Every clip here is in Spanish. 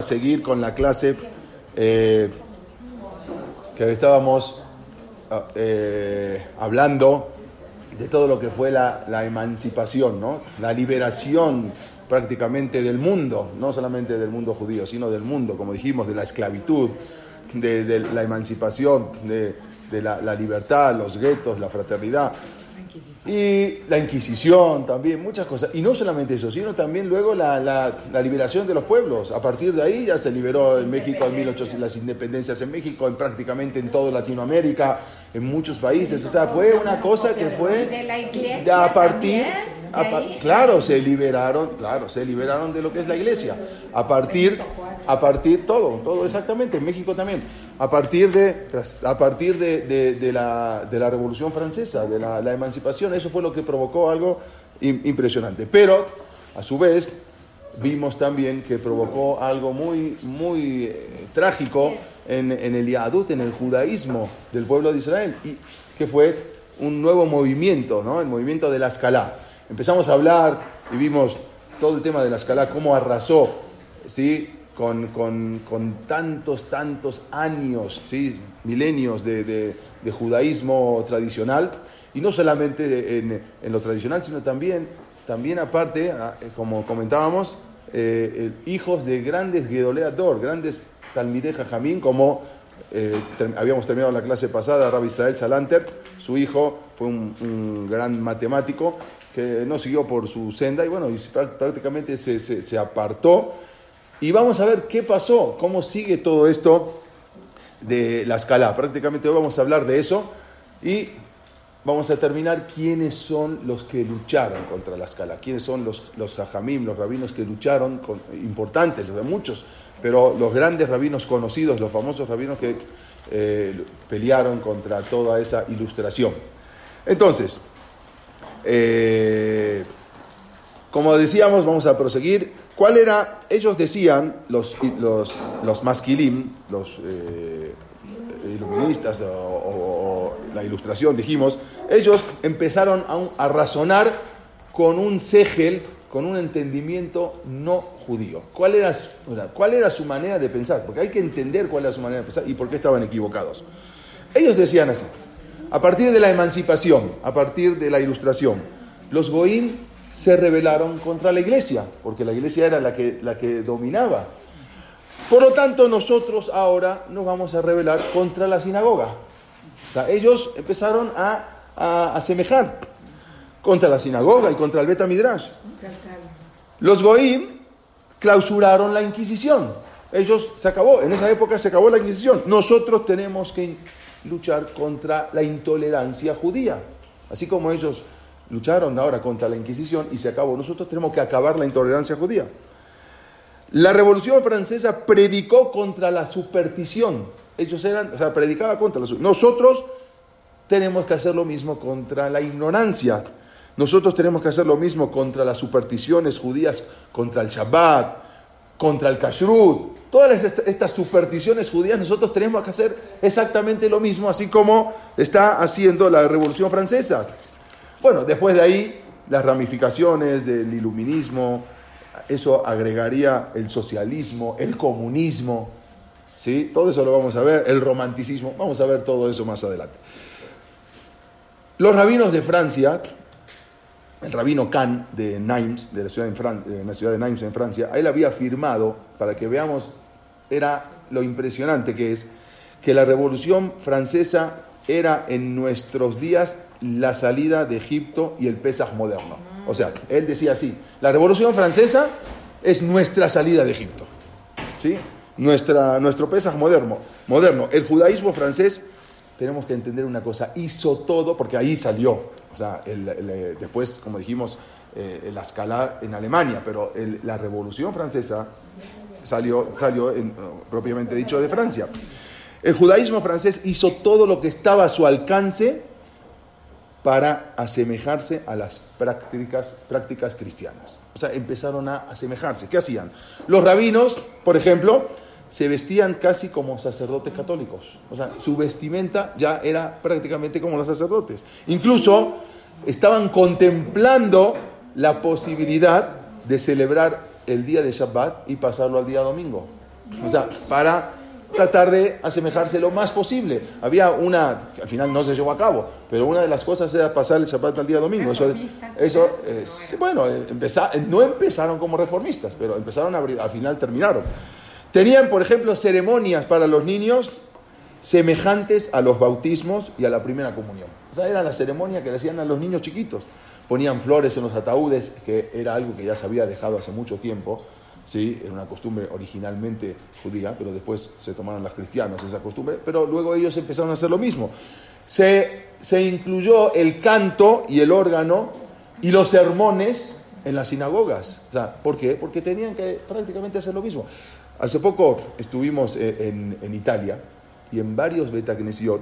Seguir con la clase eh, que estábamos ah, eh, hablando de todo lo que fue la, emancipación, ¿no? la liberación prácticamente del mundo, no solamente del mundo judío, sino del mundo, como dijimos, de la esclavitud, de, la emancipación, de, la libertad, los guetos, la fraternidad. Y la Inquisición también, muchas cosas. Y no solamente eso, sino también luego la, la, liberación de los pueblos. A partir de ahí ya se liberó en México en 1800, las independencias en México, en prácticamente en toda Latinoamérica, en muchos países. O sea, fue una cosa que fue de la iglesia a claro, se liberaron, claro, se liberaron de lo que es la iglesia. A partir, a partir todo, todo exactamente, en México también. A partir de, a partir de, de, la, de la Revolución Francesa, de la, la, emancipación, eso fue lo que provocó algo impresionante. Pero, a su vez, vimos también que provocó algo muy, muy eh, trágico en, en el Yadut, en el judaísmo del pueblo de Israel, y que fue un nuevo movimiento, ¿no? el movimiento de la escala. Empezamos a hablar y vimos todo el tema de la escala, cómo arrasó, ¿sí? Con, con, con tantos, tantos años, ¿sí? milenios de, de, de, judaísmo tradicional, y no solamente en, en, lo tradicional, sino también, también aparte, ah, como comentábamos, eh, hijos de grandes Gedoleador, grandes Talmideh Jajamín, como eh, habíamos terminado la clase pasada, Rabbi Israel Salanter, su hijo fue un, un, gran matemático que no siguió por su senda y bueno, y prácticamente se, se, se apartó. Y vamos a ver qué pasó, cómo sigue todo esto de la escala. Prácticamente hoy vamos a hablar de eso y vamos a terminar quiénes son los que lucharon contra la escala, quiénes son los, los jajamim, los rabinos que lucharon, importantes, los de muchos, pero los grandes rabinos conocidos, los famosos rabinos que eh, pelearon contra toda esa ilustración. Entonces, eh, como decíamos, vamos a proseguir. ¿Cuál era? Ellos decían, los, los, los masquilim, los eh, iluministas o, la ilustración, dijimos, ellos empezaron a, a razonar con un segel, con un entendimiento no judío. ¿Cuál era, ¿Cuál era su manera de pensar? Porque hay que entender cuál era su manera de pensar y por qué estaban equivocados. Ellos decían así, a partir de la emancipación, a partir de la ilustración, los goín se rebelaron contra la iglesia, porque la iglesia era la que, la que dominaba. Por lo tanto, nosotros ahora nos vamos a rebelar contra la sinagoga. O sea, ellos empezaron a, a, a, semejar contra la sinagoga y contra el Beta Midrash. Los goín clausuraron la Inquisición. Ellos se acabó, en esa época se acabó la Inquisición. Nosotros tenemos que luchar contra la intolerancia judía. Así como ellos lucharon ahora contra la Inquisición y se acabó, nosotros tenemos que acabar la intolerancia judía. La Revolución Francesa predicó contra la superstición. Ellos eran, o sea, predicaba contra la Nosotros tenemos que hacer lo mismo contra la ignorancia. Nosotros tenemos que hacer lo mismo contra las supersticiones judías, contra el Shabbat, contra el Kashrut. Todas estas supersticiones judías nosotros tenemos que hacer exactamente lo mismo, así como está haciendo la Revolución Francesa. Bueno, después de ahí, las ramificaciones del iluminismo, eso agregaría el socialismo, el comunismo, ¿sí? Todo eso lo vamos a ver, el romanticismo, vamos a ver todo eso más adelante. Los rabinos de Francia, el rabino Kahn de Nimes, de la ciudad de, Fran de la ciudad de Nimes en Francia, él había afirmado, para que veamos, era lo impresionante que es, que la revolución francesa era en nuestros días la salida de Egipto y el Pesaj moderno. O sea, él decía así, la revolución francesa es nuestra salida de Egipto. ¿Sí? Nuestra, nuestro Pesaj moderno, moderno. El judaísmo francés, tenemos que entender una cosa, hizo todo, porque ahí salió. O sea, el, el, después, como dijimos, eh, la escala en Alemania, pero el, la revolución francesa salió, salió propiamente dicho de Francia. El judaísmo francés hizo todo lo que estaba a su alcance para asemejarse a las prácticas, prácticas cristianas. O sea, empezaron a asemejarse. ¿Qué hacían? Los rabinos, por ejemplo, se vestían casi como sacerdotes católicos. O sea, su vestimenta ya era prácticamente como los sacerdotes. Incluso estaban contemplando la posibilidad de celebrar el día de Shabbat y pasarlo al día domingo. O sea, para tratar de asemejarse lo más posible. Había una, que al final no se llevó a cabo, pero una de las cosas era pasar el Shabbat al día domingo. Eso, eso bueno, no empezaron como reformistas, pero empezaron a abrir, al final terminaron. Tenían, por ejemplo, ceremonias para los niños semejantes a los bautismos y a la primera comunión. O sea, era la ceremonia que le hacían a los niños chiquitos. Ponían flores en los ataúdes, que era algo que ya se había dejado hace mucho tiempo. ¿sí? Era una costumbre originalmente judía, pero después se tomaron los cristianos esa costumbre, pero luego ellos empezaron a hacer lo mismo. Se, se incluyó el canto y el órgano y los sermones en las sinagogas. O sea, ¿Por qué? Porque tenían que prácticamente hacer lo mismo. Hace poco estuvimos eh, en, Italia y en varios Betacnesiot,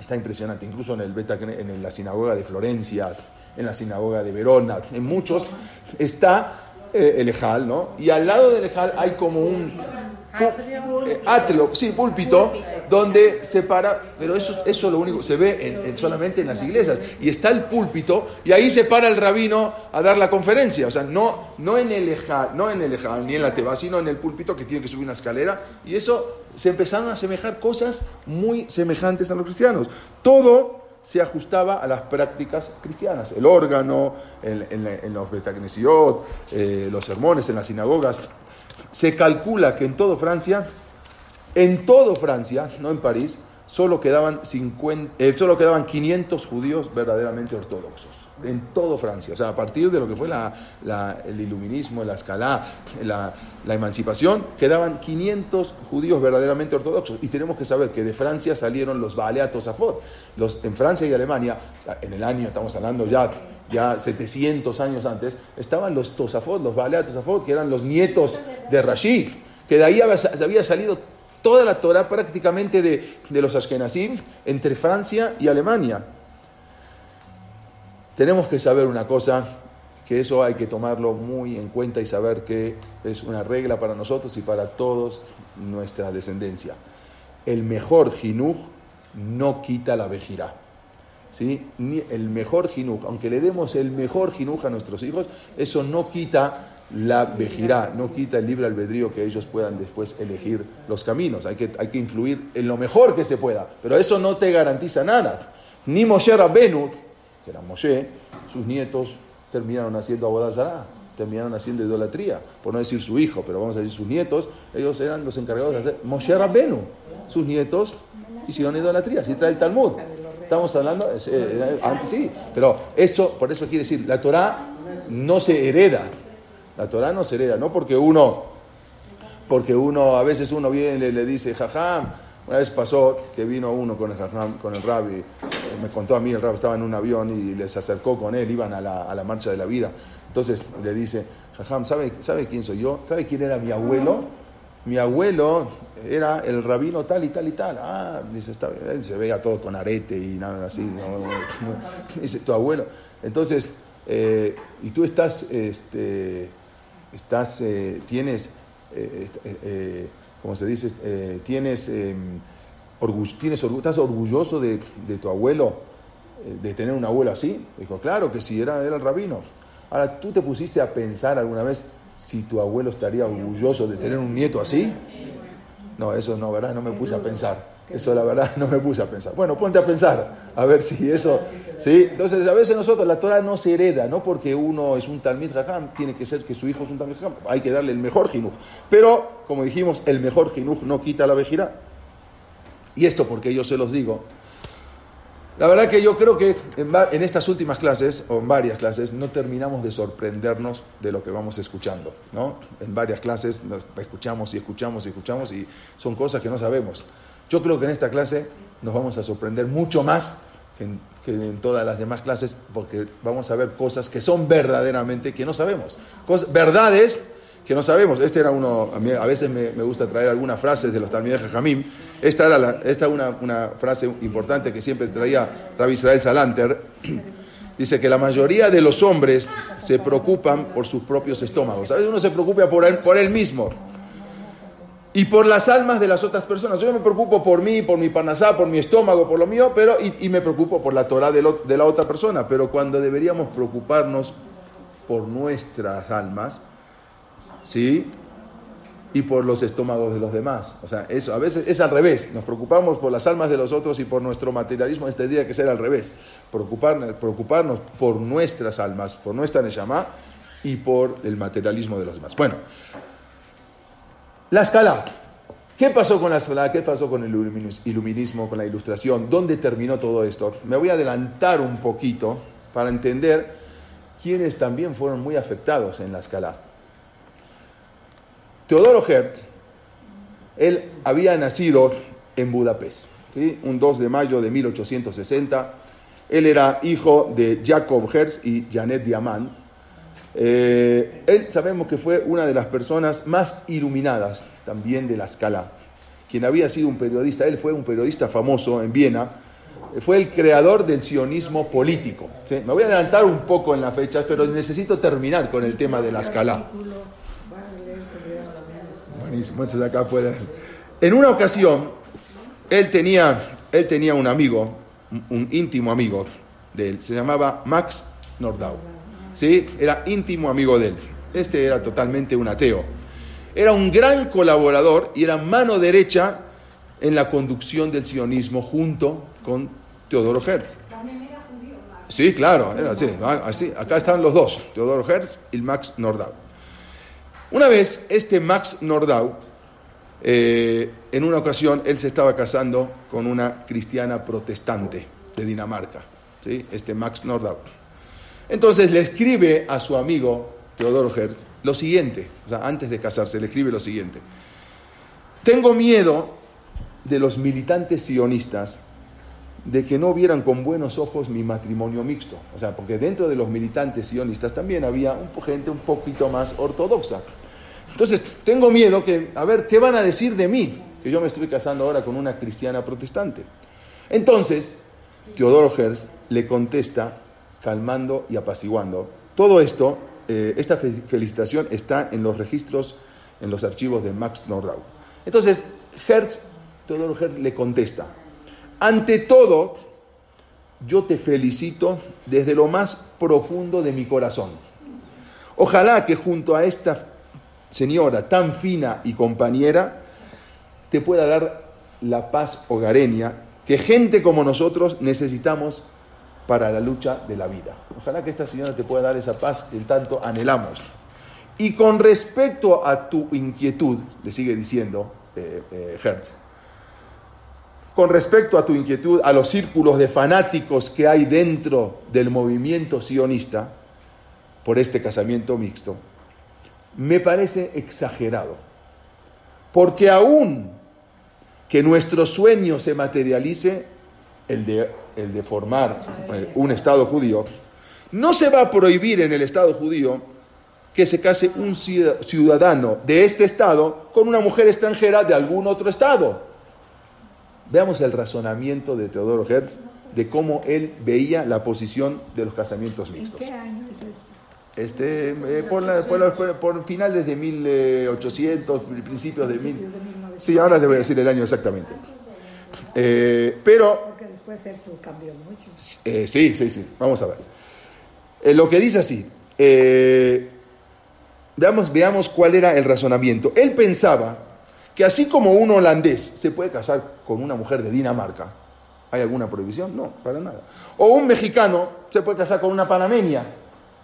está impresionante, incluso en, el Beta, en la sinagoga de Florencia, en la sinagoga de Verona, en muchos, está eh, el Ejal, ¿no? Y al lado del Ejal hay como un eh, sí, púlpito, donde se para, pero eso, eso lo único, se ve solamente en las iglesias, y está el púlpito, y ahí se para el rabino a dar la conferencia, o sea, no, no en el Ejal, no en el Ejal, ni en la Teba, sino en el púlpito que tiene que subir una escalera, y eso se empezaron a asemejar cosas muy semejantes a los cristianos. Todo se ajustaba a las prácticas cristianas. El órgano, en, los betagnesiot, eh, los sermones en las sinagogas. Se calcula que en todo Francia, en todo Francia, no en París, solo quedaban, 50, eh, solo quedaban 500 judíos verdaderamente ortodoxos en todo Francia. O sea, a partir de lo que fue el iluminismo, la escala, la, emancipación, quedaban 500 judíos verdaderamente ortodoxos. Y tenemos que saber que de Francia salieron los Baalea Tosafot. Los, en Francia y Alemania, en el año, estamos hablando ya, ya 700 años antes, estaban los Tosafot, los Baalea Tosafot, que eran los nietos de Rashid, que de ahí había, salido toda la Torah prácticamente de, los Ashkenazim entre Francia y Alemania tenemos que saber una cosa, que eso hay que tomarlo muy en cuenta y saber que es una regla para nosotros y para todos nuestra descendencia. El mejor jinuj no quita la vejirá. ¿Sí? El mejor jinuj, aunque le demos el mejor jinuj a nuestros hijos, eso no quita la vejirá, no quita el libre albedrío que ellos puedan después elegir los caminos. Hay que, hay que influir en lo mejor que se pueda, pero eso no te garantiza nada. Ni Moshe Rabbenu, que era Moshe, sus nietos terminaron haciendo abodazará, terminaron haciendo idolatría, por no decir su hijo, pero vamos a decir sus nietos, ellos eran los encargados de hacer Moshe Rabbenu, sus nietos hicieron idolatría, así trae el Talmud. Estamos hablando, eh, sí, pero eso, por eso quiere decir, la Torah no se hereda, la Torah no se hereda, no porque uno, porque uno, a veces uno viene y le dice, jajam, una vez pasó que vino uno con el, con el rabbi, eh, me contó a mí, el rabbi estaba en un avión y les acercó con él, iban a la, a la marcha de la vida. Entonces le dice, Jajam, ¿sabe, ¿sabe quién soy yo? ¿Sabe quién era mi abuelo? Mi abuelo era el rabino tal y tal y tal. Ah, dice, está bien. Él se veía todo con arete y nada así. dice, tu abuelo. Entonces, eh, y tú estás, este, estás, eh, tienes, eh, como se dice, eh, tienes, eh, tienes estás orgulloso de, tu abuelo, eh, de tener un abuelo así. Dijo, claro que sí, era, era el rabino. Ahora, ¿tú te pusiste a pensar alguna vez si tu abuelo estaría orgulloso de tener un nieto así? No, eso no, ¿verdad? No me puse a pensar. Eso la verdad no me puse a pensar. Bueno, ponte a pensar, a ver si eso... ¿sí? Entonces, a veces nosotros, la Torah no se hereda, no porque uno es un Talmid Raham, tiene que ser que su hijo es un Talmid Raham, hay que darle el mejor jinuj. Pero, como dijimos, el mejor jinuj no quita la vejira. Y esto porque yo se los digo. La verdad que yo creo que en, en estas últimas clases, o en varias clases, no terminamos de sorprendernos de lo que vamos escuchando. ¿no? En varias clases escuchamos y escuchamos y escuchamos y son cosas que no sabemos. Yo creo que en esta clase nos vamos a sorprender mucho más que en, todas las demás clases, porque vamos a ver cosas que son verdaderamente que no sabemos. verdades que no sabemos. Este era uno, a, mí, a veces me, me, gusta traer algunas frases de los Talmidei Jamim. Esta era la, esta una, una, frase importante que siempre traía Rabbi Israel Salanter. Dice que la mayoría de los hombres se preocupan por sus propios estómagos. A veces uno se preocupa por él, por él mismo y por las almas de las otras personas. Yo me preocupo por mí, por mi panasá, por mi estómago, por lo mío, pero y, y me preocupo por la Torah de, de, la otra persona. Pero cuando deberíamos preocuparnos por nuestras almas, ¿sí? Y por los estómagos de los demás. O sea, eso a veces es al revés. Nos preocupamos por las almas de los otros y por nuestro materialismo. Este tendría que ser al revés. Preocuparnos, preocuparnos por nuestras almas, por nuestra neshama y por el materialismo de los demás. Bueno. La escala. ¿Qué pasó con la escala? ¿Qué pasó con el iluminismo, con la ilustración? ¿Dónde terminó todo esto? Me voy a adelantar un poquito para entender quiénes también fueron muy afectados en la escala. Teodoro Hertz, él había nacido en Budapest, ¿sí? un 2 de mayo de 1860. Él era hijo de Jacob Hertz y Janet Diamant, eh, él sabemos que fue una de las personas más iluminadas también de la escala. Quien había sido un periodista, él fue un periodista famoso en Viena, eh, fue el creador del sionismo político. Me voy a adelantar un poco en la fecha, pero necesito terminar con el tema de la escala. Acá. En una ocasión, él tenía, él tenía un amigo, un íntimo amigo de él, se llamaba Max Nordau. ¿sí? Era íntimo amigo de él. Este era totalmente un ateo. Era un gran colaborador y era mano derecha en la conducción del sionismo junto con Teodoro Hertz. Sí, claro, era así, así. Acá están los dos, Teodoro Hertz y Max Nordau. Una vez, este Max Nordau, eh, en una ocasión, él se estaba casando con una cristiana protestante de Dinamarca, ¿sí? este Max Nordau. Entonces le escribe a su amigo Teodoro Hertz lo siguiente, o sea, antes de casarse, le escribe lo siguiente. Tengo miedo de los militantes sionistas de que no vieran con buenos ojos mi matrimonio mixto. O sea, porque dentro de los militantes sionistas también había un, gente un poquito más ortodoxa. Entonces, tengo miedo que, a ver, ¿qué van a decir de mí? Que yo me estoy casando ahora con una cristiana protestante. Entonces, Teodoro Hertz le contesta calmando y apaciguando. Todo esto, eh, esta felicitación está en los registros, en los archivos de Max Nordau. Entonces, Hertz, Teodoro Hertz le contesta, ante todo, yo te felicito desde lo más profundo de mi corazón. Ojalá que junto a esta señora tan fina y compañera, te pueda dar la paz hogareña que gente como nosotros necesitamos para la lucha de la vida. Ojalá que esta señora te pueda dar esa paz que tanto anhelamos. Y con respecto a tu inquietud, le sigue diciendo eh, eh, Hertz, con respecto a tu inquietud, a los círculos de fanáticos que hay dentro del movimiento sionista por este casamiento mixto, me parece exagerado. Porque aún que nuestro sueño se materialice, el de formar eh, un Estado judío, no se va a prohibir en el Estado judío que se case un ciudadano de este Estado con una mujer extranjera de algún otro Estado. Veamos el razonamiento de Teodoro Hertz de cómo él veía la posición de los casamientos mixtos. ¿En qué año es este? Este por, por, finales de 1800, principios de mil... Sí, ahora le voy a decir el año exactamente. Eh, pero puede ser su cambio mucho. Eh, sí, sí, sí. Vamos a ver. Eh, lo que dice así. Eh, veamos, veamos cuál era el razonamiento. Él pensaba que así como un holandés se puede casar con una mujer de Dinamarca, ¿hay alguna prohibición? No, para nada. O un mexicano se puede casar con una panameña,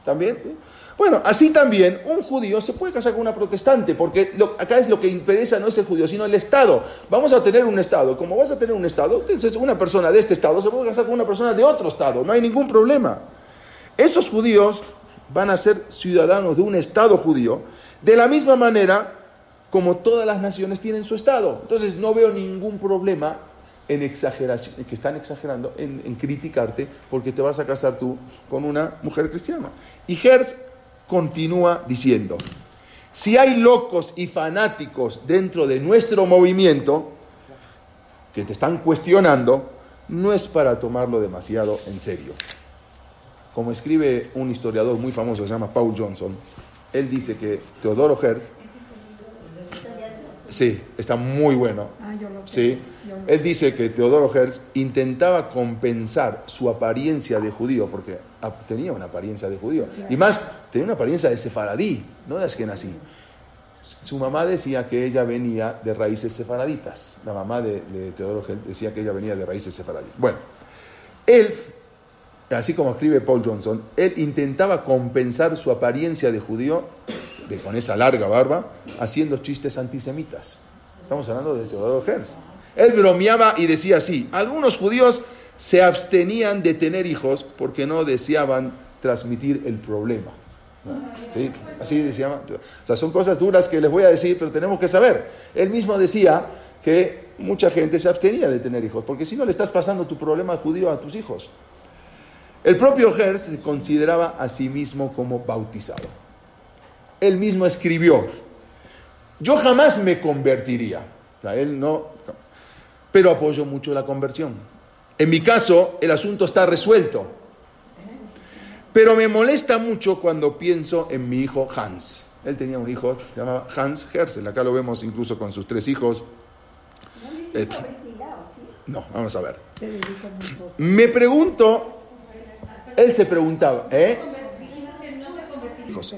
¿también? Bueno, así también un judío se puede casar con una protestante, porque acá es lo que interesa no es el judío, sino el Estado. Vamos a tener un Estado. Como vas a tener un Estado, entonces una persona de este Estado se puede casar con una persona de otro Estado. No hay ningún problema. Esos judíos van a ser ciudadanos de un Estado judío, de la misma manera como todas las naciones tienen su Estado. Entonces no veo ningún problema en exageración, que están exagerando, en, criticarte porque te vas a casar tú con una mujer cristiana. Y Hertz continúa diciendo, Si hay locos y fanáticos dentro de nuestro movimiento que te están cuestionando, no es para tomarlo demasiado en serio. Como escribe un historiador muy famoso, se llama Paul Johnson, él dice que Teodoro Herz, sí, está muy bueno, Ah, yo lo sí, yo lo- él dice que Teodoro Herz intentaba compensar su apariencia de judío, porque tenía una apariencia de judío, y más, tenía una apariencia de sefaradí, no de Ashkenazí. Su mamá decía que ella venía de raíces sefaraditas. La mamá de, de Teodoro Herz decía que ella venía de raíces sefaradí. Bueno, él, así como escribe Paul Johnson, él intentaba compensar su apariencia de judío, con esa larga barba, haciendo chistes antisemitas. Estamos hablando de Teodoro Herz. Él bromeaba y decía así, algunos judíos se abstenían de tener hijos porque no deseaban transmitir el problema. ¿Sí? Así decía. O sea, son cosas duras que les voy a decir, pero tenemos que saber. Él mismo decía que mucha gente se abstenía de tener hijos, porque si no le estás pasando tu problema judío a tus hijos. El propio Herz se consideraba a sí mismo como bautizado. Él mismo escribió, yo jamás me convertiría. O sea, él no, pero apoyo mucho la conversión. En mi caso, el asunto está resuelto. Pero me molesta mucho cuando pienso en mi hijo Hans. Él tenía un hijo, se llamaba Hans Herzl. Acá lo vemos incluso con sus tres hijos. Eh, no, vamos a ver. Me pregunto, él se preguntaba, ¿eh? Hijos.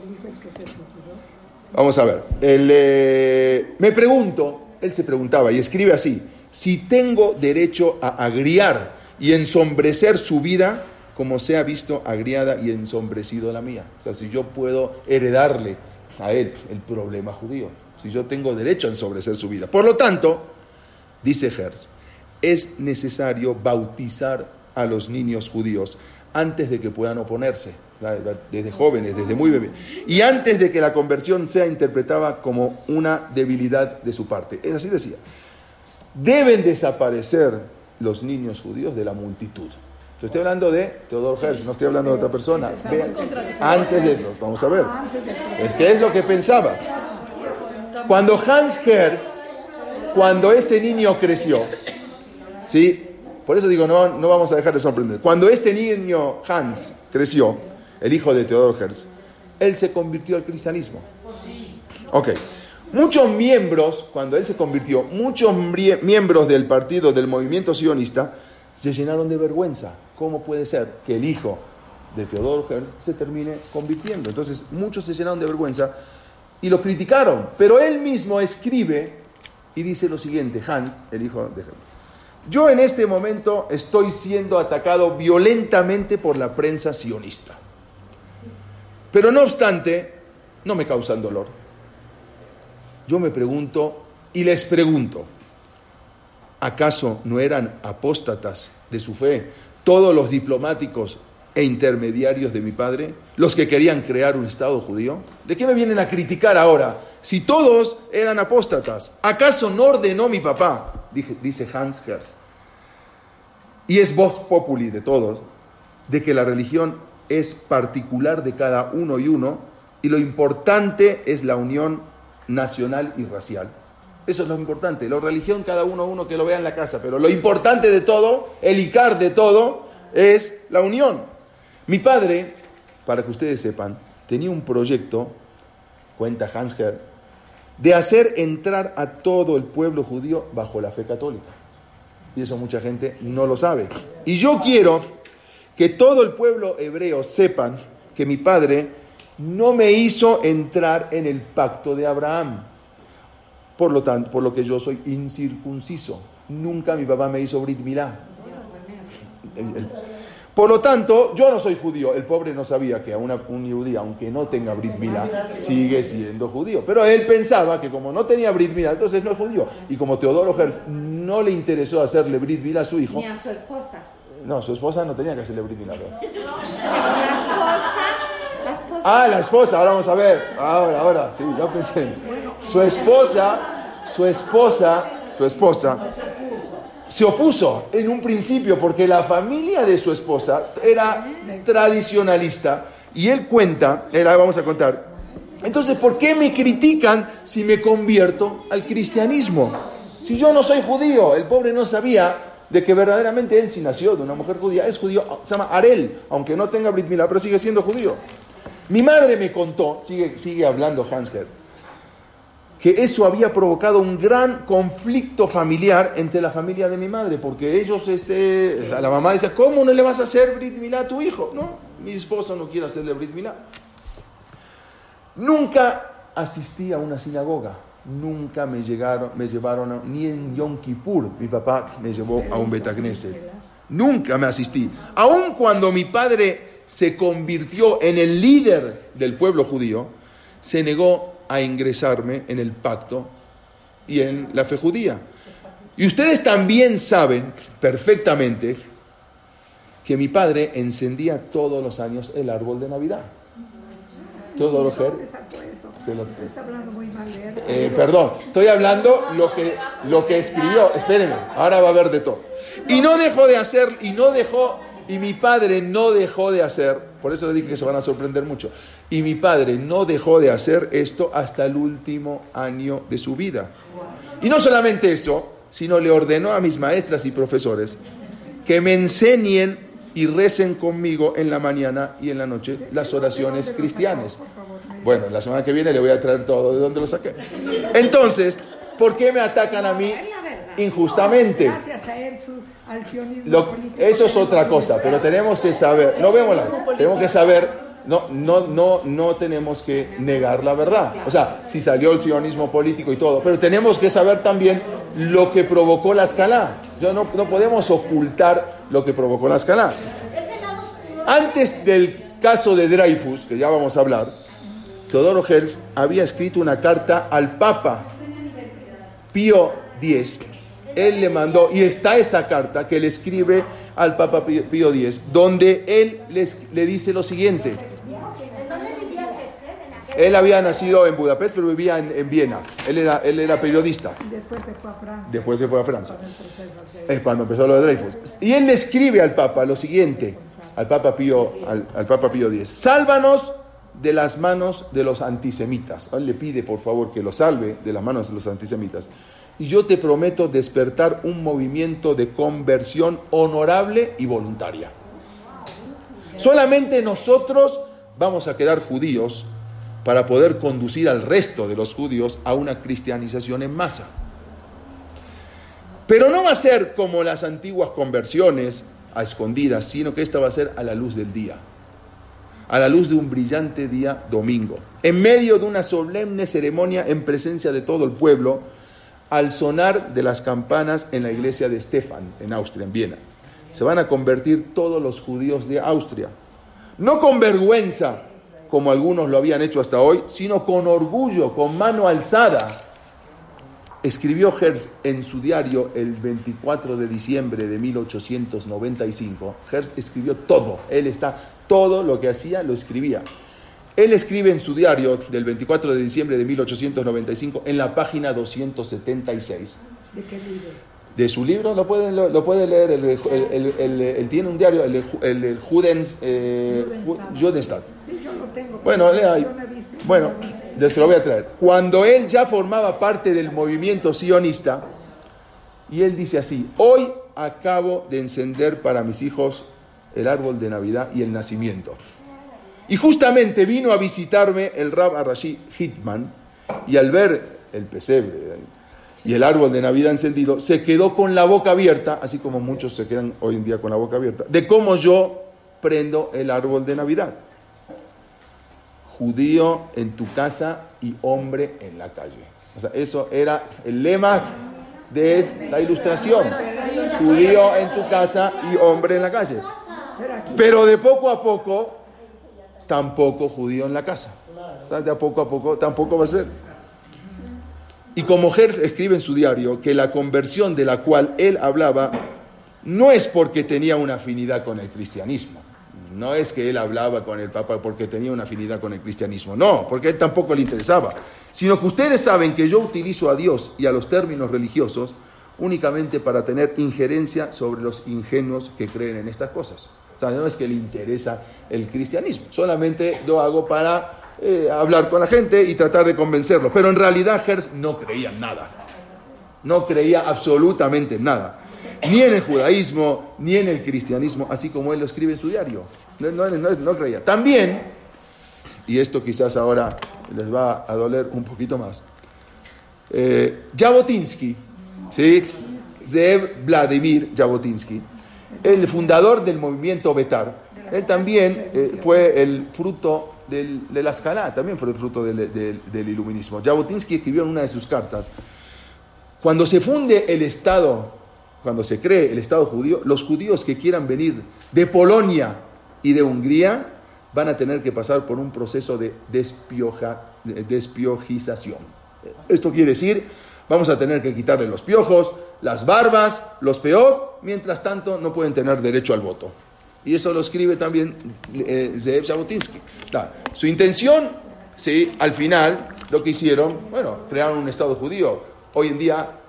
Vamos a ver. El, eh, me pregunto, él se preguntaba y escribe así, si tengo derecho a agriar y ensombrecer su vida como se ha visto agriada y ensombrecido la mía. O sea, si yo puedo heredarle a él el problema judío, si yo tengo derecho a ensombrecer su vida. Por lo tanto, dice Herz, es necesario bautizar a los niños judíos antes de que puedan oponerse, desde jóvenes, desde muy bebés, y antes de que la conversión sea interpretada como una debilidad de su parte. Es así decía. Deben desaparecer los niños judíos de la multitud. Yo estoy hablando de Teodoro Herz, no estoy hablando de otra persona. Vean, antes de, vamos a ver, es que es lo que pensaba. Cuando Hans Herz, cuando este niño creció, ¿sí? Por eso digo, no, no vamos a dejar de sorprender. Cuando este niño Hans creció, el hijo de Teodoro Herz, él se convirtió al cristianismo. Ok. Muchos miembros, cuando él se convirtió, muchos miembros del partido, del movimiento sionista, se llenaron de vergüenza. ¿Cómo puede ser que el hijo de Teodoro Herz se termine convirtiendo? Entonces, muchos se llenaron de vergüenza y lo criticaron. Pero él mismo escribe y dice lo siguiente, Hans, el hijo de Herz. Yo en este momento estoy siendo atacado violentamente por la prensa sionista. Pero no obstante, no me causan dolor. Yo me pregunto y les pregunto, ¿acaso no eran apóstatas de su fe todos los diplomáticos e intermediarios de mi padre, los que querían crear un Estado judío? ¿De qué me vienen a criticar ahora? Si todos eran apóstatas, ¿acaso no ordenó mi papá? Dice Hans Herz. Y es voz populi de todos, de que la religión es particular de cada uno y uno, y lo importante es la unión nacional y racial. Eso es lo importante. La religión, cada uno uno que lo vea en la casa, pero lo importante de todo, el icar de todo, es la unión. Mi padre, para que ustedes sepan, tenía un proyecto, cuenta Hans Herr, de hacer entrar a todo el pueblo judío bajo la fe católica. Y eso mucha gente no lo sabe. Y yo quiero que todo el pueblo hebreo sepan que mi padre no me hizo entrar en el pacto de Abraham. Por lo tanto, por lo que yo soy incircunciso. Nunca mi papá me hizo Brit Milá. Por lo tanto, yo no soy judío. El pobre no sabía que a un judío, aunque no tenga Brit Milá, sigue siendo judío. Pero él pensaba que como no tenía Brit Milá, entonces no es judío. Y como Teodoro Herz no le interesó hacerle Brit Milá a su hijo, Ni a su esposa. No, su esposa no tenía que hacerle Brit Milá. ¿no? La esposa, la esposa. Ah, la esposa, ahora vamos a ver. Ahora, ahora, sí, yo pensé. Su esposa, su esposa, su esposa se opuso en un principio porque la familia de su esposa era tradicionalista y él cuenta, ahora vamos a contar, Entonces, ¿por qué me critican si me convierto al cristianismo? Si yo no soy judío, el pobre no sabía de que verdaderamente él sí nació de una mujer judía, es judío, se llama Arel, aunque no tenga Brit Milá, pero sigue siendo judío. Mi madre me contó, sigue, sigue hablando Hansker, que eso había provocado un gran conflicto familiar entre la familia de mi madre, porque ellos, este, la mamá decía, ¿cómo no le vas a hacer Brit Milá a tu hijo? No, mi esposo no quiere hacerle Brit Milá. Nunca asistí a una sinagoga, nunca me, llegaron, me llevaron, a- ni en Yom Kippur, mi papá me llevó a un Betagneset. Nunca me asistí. Aun cuando mi padre se convirtió en el líder del pueblo judío, se negó a ingresarme en el pacto y en la fe judía. Y ustedes también saben perfectamente que mi padre encendía todos los años el árbol de Navidad. Todo Se lo- Se está hablando muy mal de él. eh, perdón, estoy hablando lo que, lo que escribió. Espérenme, ahora va a haber de todo. Y no dejó de hacer, y no dejó, y mi padre no dejó de hacer, por eso le dije que se van a sorprender mucho, y mi padre no dejó de hacer esto hasta el último año de su vida. Y no solamente eso, sino le ordenó a mis maestras y profesores que me enseñen y recen conmigo en la mañana y en la noche las oraciones cristianas. Bueno, la semana que viene le voy a traer todo de donde lo saqué. Entonces, ¿por qué me atacan a mí injustamente? Gracias a él, su, al sionismo Lo- político eso es otra cosa, pero tenemos que saber, no vemos la, tenemos que saber, no, no, no, no tenemos que negar la verdad. O sea, si salió el sionismo político y todo, pero tenemos que saber también lo que provocó la escala. Yo no, no podemos ocultar lo que provocó la escala. Antes del caso de Dreyfus, que ya vamos a hablar, Teodoro Herz había escrito una carta al Papa Pío X. Él le mandó, y está esa carta que le escribe al Papa Pío X, donde él les- le dice lo siguiente. Él había nacido en Budapest, pero vivía en, en Viena. Él era, él era periodista. Después se fue a Francia. Después se fue a Francia. Es cuando empezó lo de Dreyfus. Y él le escribe al Papa lo siguiente, al Papa Pío, al, al Papa Pío X, sálvanos de las manos de los antisemitas. Él le pide, por favor, que lo salve de las manos de los antisemitas. Y yo te prometo despertar un movimiento de conversión honorable y voluntaria. Solamente nosotros vamos a quedar judíos para poder conducir al resto de los judíos a una cristianización en masa. Pero no va a ser como las antiguas conversiones a escondidas, sino que esta va a ser a la luz del día, a la luz de un brillante día domingo, en medio de una solemne ceremonia en presencia de todo el pueblo, al sonar de las campanas en la iglesia de Stefan, en Austria, en Viena. Se van a convertir todos los judíos de Austria, no con vergüenza, como algunos lo habían hecho hasta hoy, sino con orgullo, con mano alzada, escribió Hertz en su diario el 24 de diciembre de 1895. Hertz escribió todo, él está, todo lo que hacía lo escribía. Él escribe en su diario del 24 de diciembre de 1895 en la página 276 ¿De qué libro? de su libro, lo puede, lo, lo puede leer, el, el- el- el- él tiene un diario, el, Judens, eh, Ju- Judenstadt. Lo tengo. Bueno, lea ahí. Bueno, se lo voy a traer. Cuando él ya formaba parte del movimiento sionista, y él dice así, hoy acabo de encender para mis hijos el árbol de Navidad y el nacimiento. Y justamente vino a visitarme el Rab Arashi Hitman, y al ver el pesebre y el árbol de Navidad encendido, se quedó con la boca abierta, así como muchos se quedan hoy en día con la boca abierta, de cómo yo prendo el árbol de Navidad judío en tu casa y hombre en la calle. O sea, eso era el lema de la ilustración. Judío en tu casa y hombre en la calle. Pero de poco a poco, tampoco judío en la casa. De poco a poco, tampoco va a ser. Y como Hertz escribe en su diario que la conversión de la cual él hablaba no es porque tenía una afinidad con el cristianismo. No es que él hablaba con el Papa porque tenía una afinidad con el cristianismo. No, porque a él tampoco le interesaba. Sino que ustedes saben que yo utilizo a Dios y a los términos religiosos únicamente para tener injerencia sobre los ingenuos que creen en estas cosas. O sea, no es que le interesa el cristianismo. Solamente lo hago para eh, hablar con la gente y tratar de convencerlos. Pero en realidad Herz no creía en nada. No creía absolutamente en nada. Ni en el judaísmo, ni en el cristianismo, así como él lo escribe en su diario. No, creía. También, y esto quizás ahora les va a doler un poquito más, eh, Jabotinsky, ¿sí? Zev Vladimir Jabotinsky, el fundador del movimiento Betar, él también eh, fue el fruto del, de la escala, también fue el fruto del- del iluminismo. Jabotinsky escribió en una de sus cartas, cuando se funde el Estado, cuando se cree el Estado judío, los judíos que quieran venir de Polonia y de Hungría van a tener que pasar por un proceso de despioja- de despiojización. Esto quiere decir, vamos a tener que quitarle los piojos, las barbas, los peor, mientras tanto no pueden tener derecho al voto. Y eso lo escribe también eh, Zeev Jabotinsky. Su intención, sí, al final, lo que hicieron, bueno, crearon un Estado judío. Hoy en día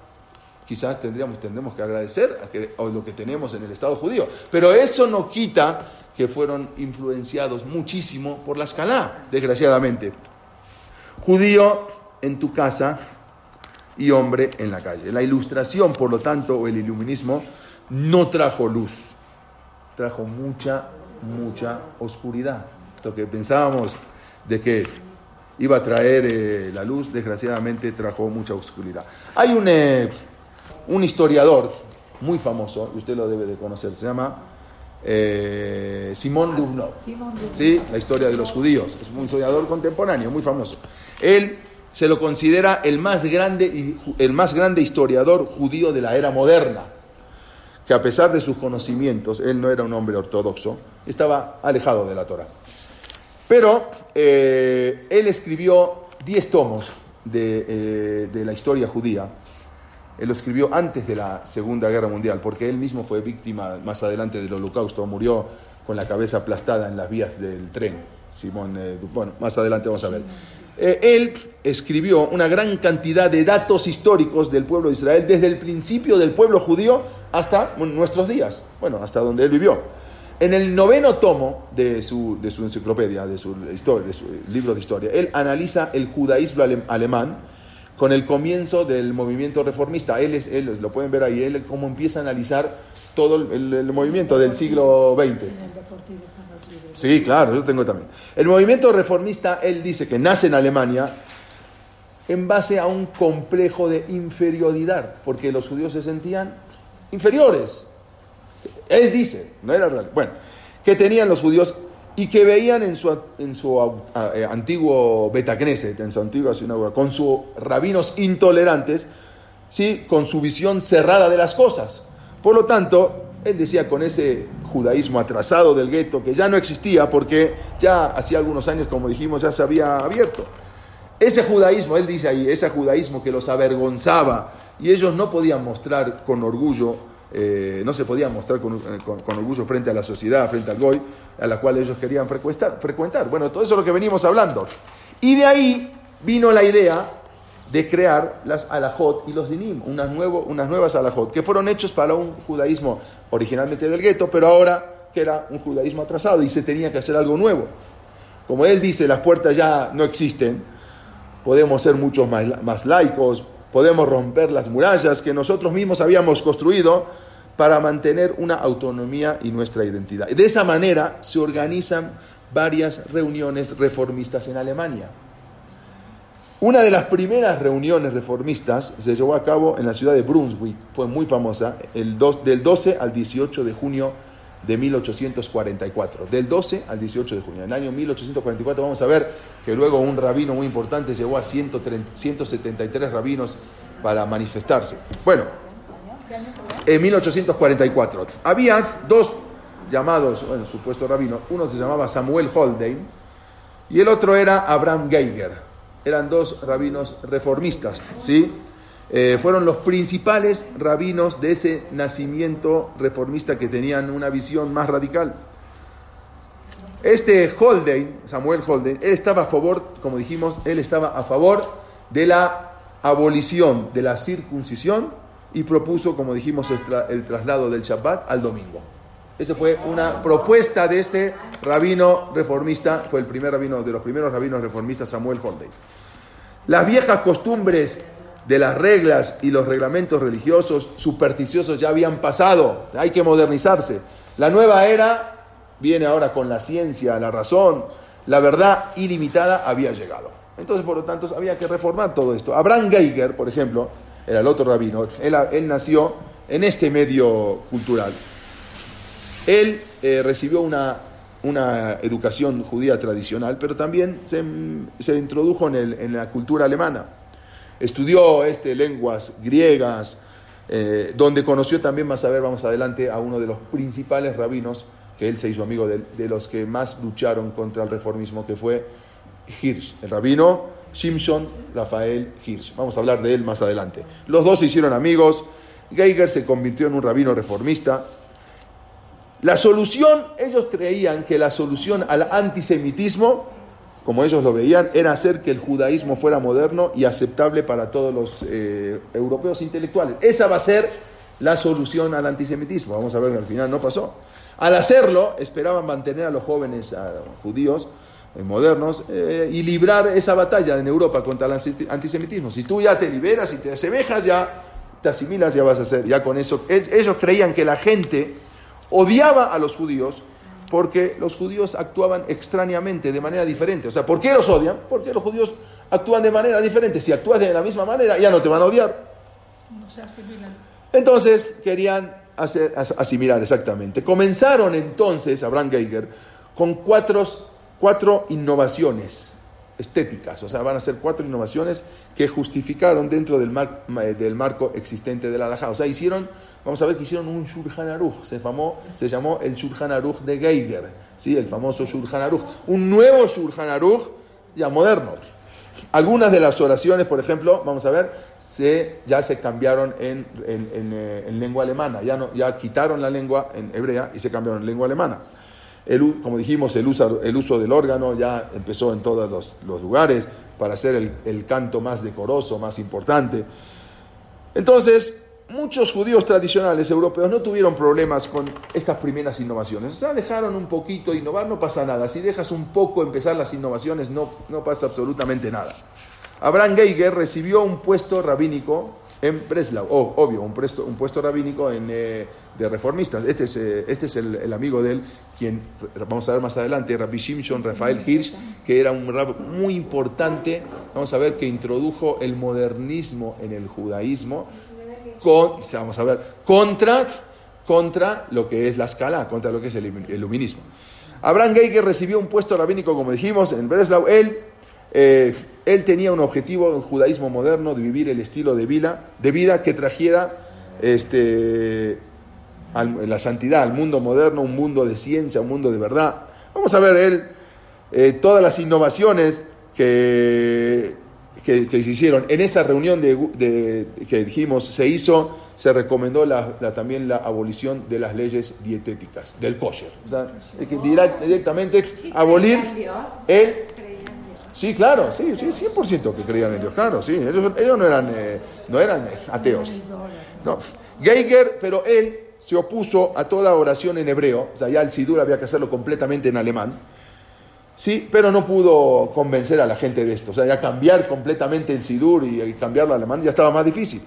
quizás tendríamos, tendremos que agradecer lo que tenemos en el Estado judío. Pero eso no quita que fueron influenciados muchísimo por la escala, desgraciadamente. Judío en tu casa y hombre en la calle. La ilustración, por lo tanto, o el iluminismo, no trajo luz, trajo mucha, mucha oscuridad. Lo que pensábamos de que iba a traer eh, la luz, desgraciadamente trajo mucha oscuridad. Hay un, eh, un historiador muy famoso, y usted lo debe de conocer, se llama eh, Simón Dubnov. Simón Dubnov. ¿sí? La historia de los judíos. Es un historiador contemporáneo, muy famoso. Él se lo considera el más grande, el más grande historiador judío de la era moderna. Que a pesar de sus conocimientos, él no era un hombre ortodoxo, estaba alejado de la Torah. Pero eh, él escribió 10 tomos de, eh, de la historia judía. Él lo escribió antes de la Segunda Guerra Mundial, porque él mismo fue víctima más adelante del Holocausto, murió con la cabeza aplastada en las vías del tren. Simón, eh, Du- bueno, más adelante vamos a ver. Eh, él escribió una gran cantidad de datos históricos del pueblo de Israel, desde el principio del pueblo judío hasta nuestros días, bueno, hasta donde él vivió. En el noveno tomo de su, de su enciclopedia, de su, de su libro de historia, él analiza el judaísmo ale- alemán con el comienzo del movimiento reformista. Él, es, él es- lo pueden ver ahí, él cómo empieza a analizar todo el, el- movimiento del siglo XX. Sí, claro, yo tengo también. El movimiento reformista, él dice que nace en Alemania en base a un complejo de inferioridad, porque los judíos se sentían inferiores. Él dice, no era real. Bueno, que tenían los judíos y que veían en su, en su eh, antiguo Betacneset, en su antigua sinagoga, con sus rabinos intolerantes, ¿sí? con su visión cerrada de las cosas. Por lo tanto, él decía con ese judaísmo atrasado del gueto que ya no existía porque ya hacía algunos años, como dijimos, ya se había abierto. Ese judaísmo, él dice ahí, ese judaísmo que los avergonzaba y ellos no podían mostrar con orgullo, eh, no se podían mostrar con, eh, con- con orgullo frente a la sociedad, frente al goy, a la cual ellos querían frecuentar. frecuentar. Bueno, todo eso es lo que venimos hablando. Y de ahí vino la idea de crear las alajot y los dinim, unas, nuevo, unas nuevas alajot, que fueron hechos para un judaísmo originalmente del gueto, pero ahora que era un judaísmo atrasado y se tenía que hacer algo nuevo. Como él dice, las puertas ya no existen, podemos ser muchos más, más laicos, podemos romper las murallas que nosotros mismos habíamos construido para mantener una autonomía y nuestra identidad. De esa manera se organizan varias reuniones reformistas en Alemania. Una de las primeras reuniones reformistas se llevó a cabo en la ciudad de Brunswick, fue muy famosa, del 12 al 18 de junio de 1844. Del 12 al 18 de junio. En el año 1844 vamos a ver que luego un rabino muy importante llevó a 130 173 rabinos para manifestarse. Bueno, en 1844. Había dos llamados, bueno, supuestos rabinos. Uno se llamaba Samuel Holdein y el otro era Abraham Geiger. Eran dos rabinos reformistas, ¿sí? Eh, fueron los principales rabinos de ese nacimiento reformista que tenían una visión más radical. Este Holdein, Samuel Holdein, él estaba a favor, como dijimos, él estaba a favor de la abolición de la circuncisión y propuso, como dijimos, el, tra- el traslado del Shabbat al domingo. Esa fue una propuesta de este rabino reformista, fue el primer rabino, de los primeros rabinos reformistas, Samuel Hondey. Las viejas costumbres de las reglas y los reglamentos religiosos supersticiosos ya habían pasado, hay que modernizarse. La nueva era viene ahora con la ciencia, la razón, la verdad ilimitada había llegado. Entonces, por lo tanto, había que reformar todo esto. Abraham Geiger, por ejemplo, era el otro rabino, él, él nació en este medio cultural. Él eh, recibió una, una, educación judía tradicional, pero también se, se introdujo en, el, en, la cultura alemana. Estudió este, lenguas griegas, eh, donde conoció también, más a ver, vamos adelante, a uno de los principales rabinos, que él se hizo amigo de, de los que más lucharon contra el reformismo, que fue Hirsch, el rabino Shimshon Rafael Hirsch. Vamos a hablar de él más adelante. Los dos se hicieron amigos. Geiger se convirtió en un rabino reformista. La solución, ellos creían que la solución al antisemitismo, como ellos lo veían, era hacer que el judaísmo fuera moderno y aceptable para todos los eh, europeos intelectuales. Esa va a ser la solución al antisemitismo. Vamos a ver, al final no pasó. Al hacerlo, esperaban mantener a los jóvenes a judíos modernos eh, y librar esa batalla en Europa contra el antisemitismo. Si tú ya te liberas y te asemejas, ya te asimilas, ya vas a hacer, ya con eso. Ellos creían que la gente odiaba a los judíos porque los judíos actuaban extrañamente, de manera diferente. O sea, ¿por qué los odian? Porque los judíos actúan de manera diferente. Si actúas de la misma manera, ya no te van a odiar. No se asimilan. Entonces, querían hacer, asimilar exactamente. Comenzaron entonces, Abraham Geiger, con cuatro, cuatro innovaciones estéticas. O sea, van a ser cuatro innovaciones que justificaron dentro del, mar, del marco existente de la halajá. O sea, hicieron Vamos a ver que hicieron un Shulchan Aruch, se llamó el Shulchan Aruch de Geiger, ¿sí? el famoso Shulchan Aruch. Un nuevo Shulchan Aruch ya moderno. Algunas de las oraciones, por ejemplo, vamos a ver, se, ya se cambiaron en, en, en, eh, en lengua alemana, ya, no, ya quitaron la lengua en hebrea y se cambiaron en lengua alemana. El, como dijimos, el uso, el uso, del órgano ya empezó en todos los, lugares para hacer el, el canto más decoroso, más importante. Entonces, muchos judíos tradicionales europeos no tuvieron problemas con estas primeras innovaciones. O sea, dejaron un poquito innovar, no pasa nada. Si dejas un poco empezar las innovaciones, no, no pasa absolutamente nada. Abraham Geiger recibió un puesto rabínico en Breslau, oh, obvio, un puesto, un puesto rabínico en, eh, de reformistas. Este es, eh, este es el, el, amigo de él, quien vamos a ver más adelante, Rabbi Shimshon Rafael Hirsch, que era un rab muy importante, vamos a ver, que introdujo el modernismo en el judaísmo, con, vamos a ver, contra, contra lo que es la escala, contra lo que es el iluminismo. Abraham Geiger recibió un puesto rabínico, como dijimos, en Breslau. Él, eh, él tenía un objetivo en judaísmo moderno de vivir el estilo de vida, de vida que trajera este, al, la santidad al mundo moderno, un mundo de ciencia, un mundo de verdad. Vamos a ver él eh, todas las innovaciones que, que, que, se hicieron en esa reunión de, de, que dijimos se hizo, se recomendó la, la, también la abolición de las leyes dietéticas, del kosher. O sea, direct, directamente abolir el... Sí, claro, sí, sí, 100% que creían en Dios, claro, sí. Ellos, ellos no, eran, eh, no eran ateos. No. Geiger, pero él se opuso a toda oración en hebreo, o sea, ya el Sidur había que hacerlo completamente en alemán. Sí, pero no pudo convencer a la gente de esto. O sea, ya cambiar completamente el Sidur y cambiarlo al alemán ya estaba más difícil.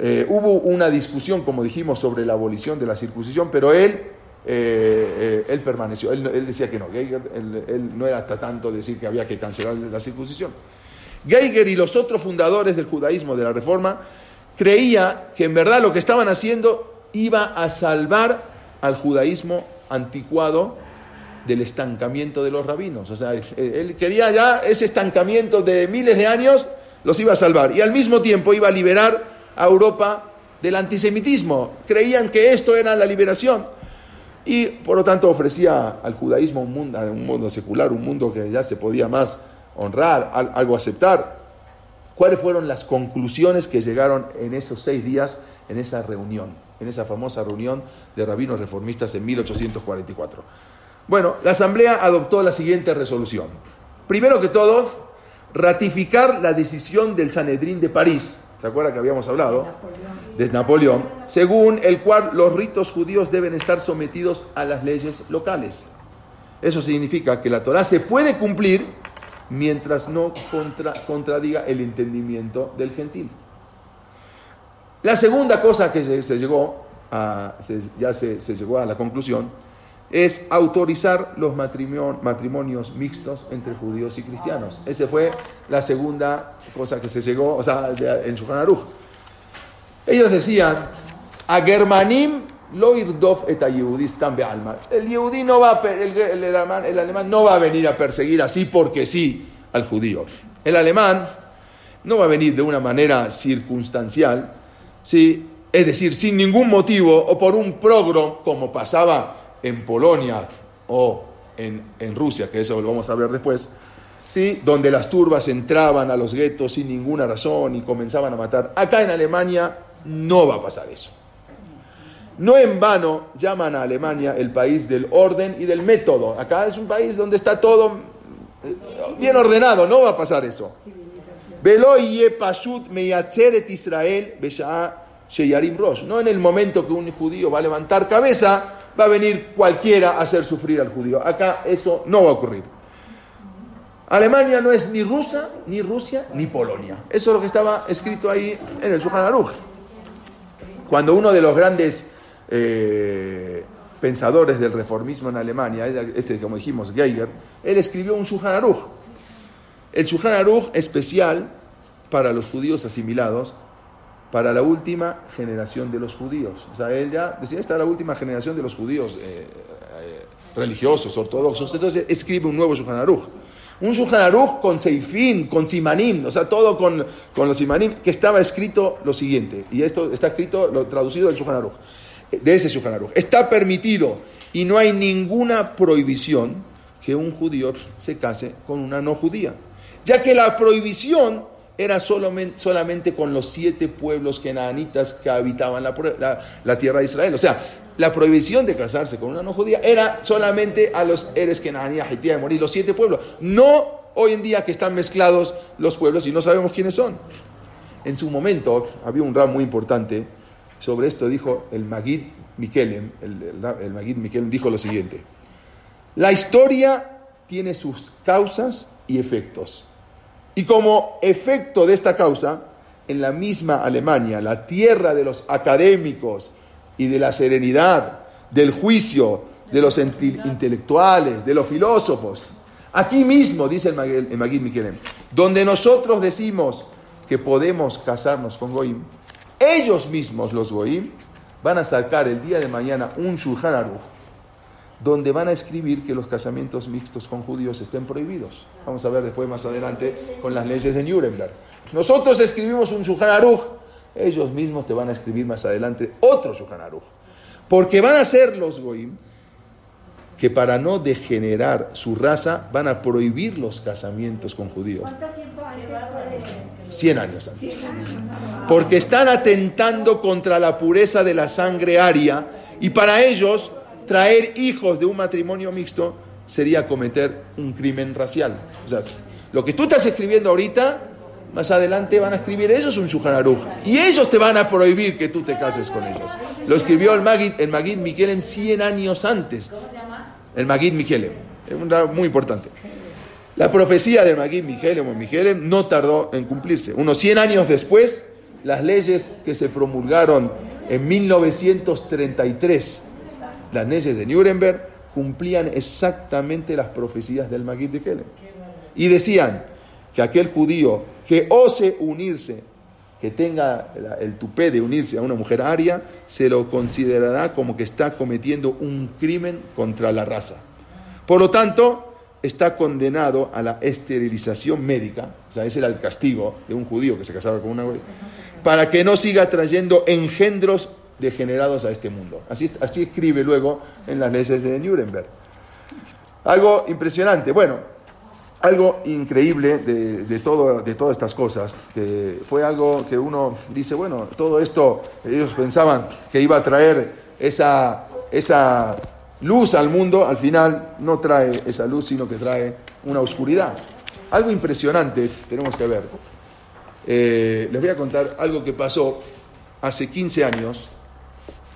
Eh, hubo una discusión, como dijimos, sobre la abolición de la circuncisión, pero él, eh, eh, él permaneció. Él, decía que no. Geiger, él, no era hasta tanto decir que había que cancelar la circuncisión. Geiger y los otros fundadores del judaísmo, de la reforma, creía que en verdad lo que estaban haciendo iba a salvar al judaísmo anticuado del estancamiento de los rabinos. O sea, él quería ya ese estancamiento de miles de años, los iba a salvar. Y al mismo tiempo iba a liberar a Europa del antisemitismo. Creían que esto era la liberación. Y por lo tanto ofrecía al judaísmo un mundo, un mundo secular, un mundo que ya se podía más honrar, algo aceptar. ¿Cuáles fueron las conclusiones que llegaron en esos seis días, en esa reunión, en esa famosa reunión de rabinos reformistas en 1844? Bueno, la Asamblea adoptó la siguiente resolución. Primero que todo, ratificar la decisión del Sanedrín de París ¿se acuerda que habíamos hablado? De Napoleón, según el cual los ritos judíos deben estar sometidos a las leyes locales. Eso significa que la Torah se puede cumplir mientras no contra- contradiga el entendimiento del gentil. La segunda cosa que se, llegó a, se- ya se llegó a la conclusión es autorizar los matrimon- matrimonios mixtos entre judíos y cristianos. Esa fue la segunda cosa que se llegó, o sea, en Shulchan. Ellos decían, a Germanim lo irdov et a be'alma. El no va a, el, el- el alemán, el alemán no va a venir a perseguir así porque sí al judío. El alemán no va a venir de una manera circunstancial, ¿sí? es decir, sin ningún motivo o por un progro como pasaba en Polonia o en, Rusia, que eso lo vamos a ver después, ¿sí? donde las turbas entraban a los guetos sin ninguna razón y comenzaban a matar. Acá en Alemania no va a pasar eso. No en vano llaman a Alemania el país del orden y del método. Acá es un país donde está todo eh, bien ordenado, no va a pasar eso. Israel. No en el momento que un judío va a levantar cabeza, va a venir cualquiera a hacer sufrir al judío. Acá eso no va a ocurrir. Alemania no es ni rusa, ni Rusia, ni Polonia. Eso es lo que estaba escrito ahí en el Shulchan Aruch. Cuando uno de los grandes eh, pensadores del reformismo en Alemania, este como dijimos, Geiger, él escribió un Shulchan Aruch. El Shulchan Aruch especial para los judíos asimilados, para la última generación de los judíos. O sea, él ya decía, esta es la última generación de los judíos eh, eh, religiosos, ortodoxos. Entonces escribe un nuevo Shulchan Aruch. Un Shulchan Aruch con Seifín, con Simanim, o sea, todo con, con los Simanim, que estaba escrito lo siguiente, y esto está escrito, lo traducido del Shulchan Aruch, de ese Shulchan Aruch. Está permitido y no hay ninguna prohibición que un judío se case con una no judía, ya que la prohibición era solamente, solamente con los siete pueblos kenanitas que habitaban la, tierra de Israel. O sea, la prohibición de casarse con una no judía era solamente a los Eres Kenaní, y Morí, los siete pueblos. No hoy en día que están mezclados los pueblos y no sabemos quiénes son. En su momento había un rab muy importante. Sobre esto dijo el Magid Mikelem. El, el Magid Mikelem dijo lo siguiente. La historia tiene sus causas y efectos. Y como efecto de esta causa, en la misma Alemania, la tierra de los académicos y de la serenidad, del juicio, de los intelectuales, de los filósofos, aquí mismo, dice el Magid Mikelem, donde nosotros decimos que podemos casarnos con Goim, ellos mismos, los Goim, van a sacar el día de mañana un Shulchan Aruch, donde van a escribir que los casamientos mixtos con judíos estén prohibidos. Vamos a ver después más adelante con las leyes de Nuremberg. Nosotros escribimos un Shulchan Aruch, ellos mismos te van a escribir más adelante otro Shulchan Aruch. Porque van a ser los goim que para no degenerar su raza van a prohibir los casamientos con judíos. ¿Cuánto tiempo antes fue de 100 años antes. Porque están atentando contra la pureza de la sangre aria y para ellos traer hijos de un matrimonio mixto sería cometer un crimen racial. O sea, lo que tú estás escribiendo ahorita, más adelante van a escribir ellos un Shulchan Aruch y ellos te van a prohibir que tú te cases con ellos. Lo escribió el Magid, el Magid Mikelem 100 años antes. El Magid Mikelem. Es un muy importante. La profecía del Magid Mijelem o Mijelem no tardó en cumplirse. Unos 100 años después, las leyes que se promulgaron en 1933, las leyes de Nuremberg, cumplían exactamente las profecías del Magid Mijelem. Y decían que aquel judío que ose unirse, que tenga el tupé de unirse a una mujer aria, se lo considerará como que está cometiendo un crimen contra la raza. Por lo tanto, está condenado a la esterilización médica, o sea, ese era el castigo de un judío que se casaba con una para que no siga trayendo engendros degenerados a este mundo. Así, escribe luego en las leyes de Nuremberg. Algo impresionante. Bueno, algo increíble de, de todo, de todas estas cosas, que fue algo que uno dice, bueno, todo esto, ellos pensaban que iba a traer esa, esa luz al mundo, al final no trae esa luz, sino que trae una oscuridad. Algo impresionante tenemos que ver. Eh, les voy a contar algo que pasó hace 15 años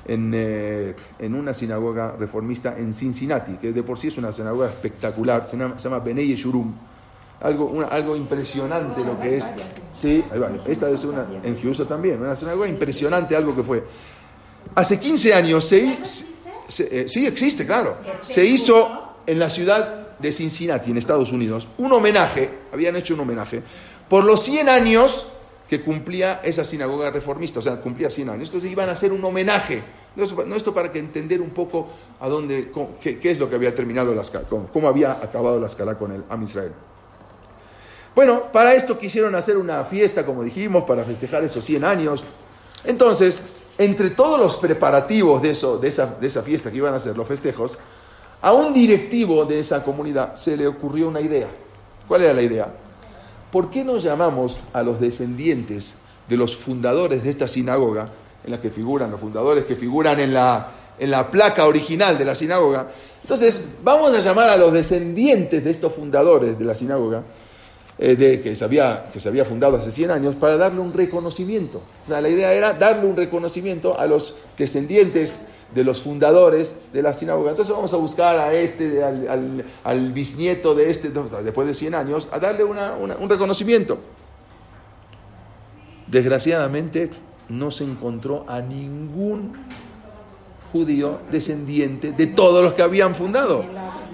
en, eh, en una sinagoga reformista en Cincinnati, que de por sí es una sinagoga espectacular, se llama, se llama Benei Yeshurum. Algo, una- algo impresionante lo que es. Sí. Esta es una en Houston también, una sinagoga impresionante, algo que fue. Hace 15 años se- eh, sí existe, claro. Se hizo en la ciudad de Cincinnati, en Estados Unidos, un homenaje, habían hecho un homenaje, por los 100 años que cumplía esa sinagoga reformista, o sea, cumplía 100 años. Entonces iban a hacer un homenaje. No esto, para que entender un poco a dónde, cómo- qué, es lo que había terminado la cómo, cómo había acabado la escala con el Am Israel. Bueno, para esto quisieron hacer una fiesta, como dijimos, para festejar esos 100 años. Entonces, entre todos los preparativos de, eso, de, esa, de esa fiesta que iban a hacer, los festejos, a un directivo de esa comunidad se le ocurrió una idea. ¿Cuál era la idea? ¿Por qué no llamamos a los descendientes de los fundadores de esta sinagoga, en la que figuran los fundadores que figuran en la, en la placa original de la sinagoga? Entonces, vamos a llamar a los descendientes de estos fundadores de la sinagoga, eh, de, que, se había, que se había fundado hace 100 años, para darle un reconocimiento. La idea era darle un reconocimiento a los descendientes de los fundadores de la sinagoga. Entonces vamos a buscar a este, al, bisnieto de este, después de 100 años, a darle una- un reconocimiento. Desgraciadamente no se encontró a ningún judío descendiente de todos los que habían fundado.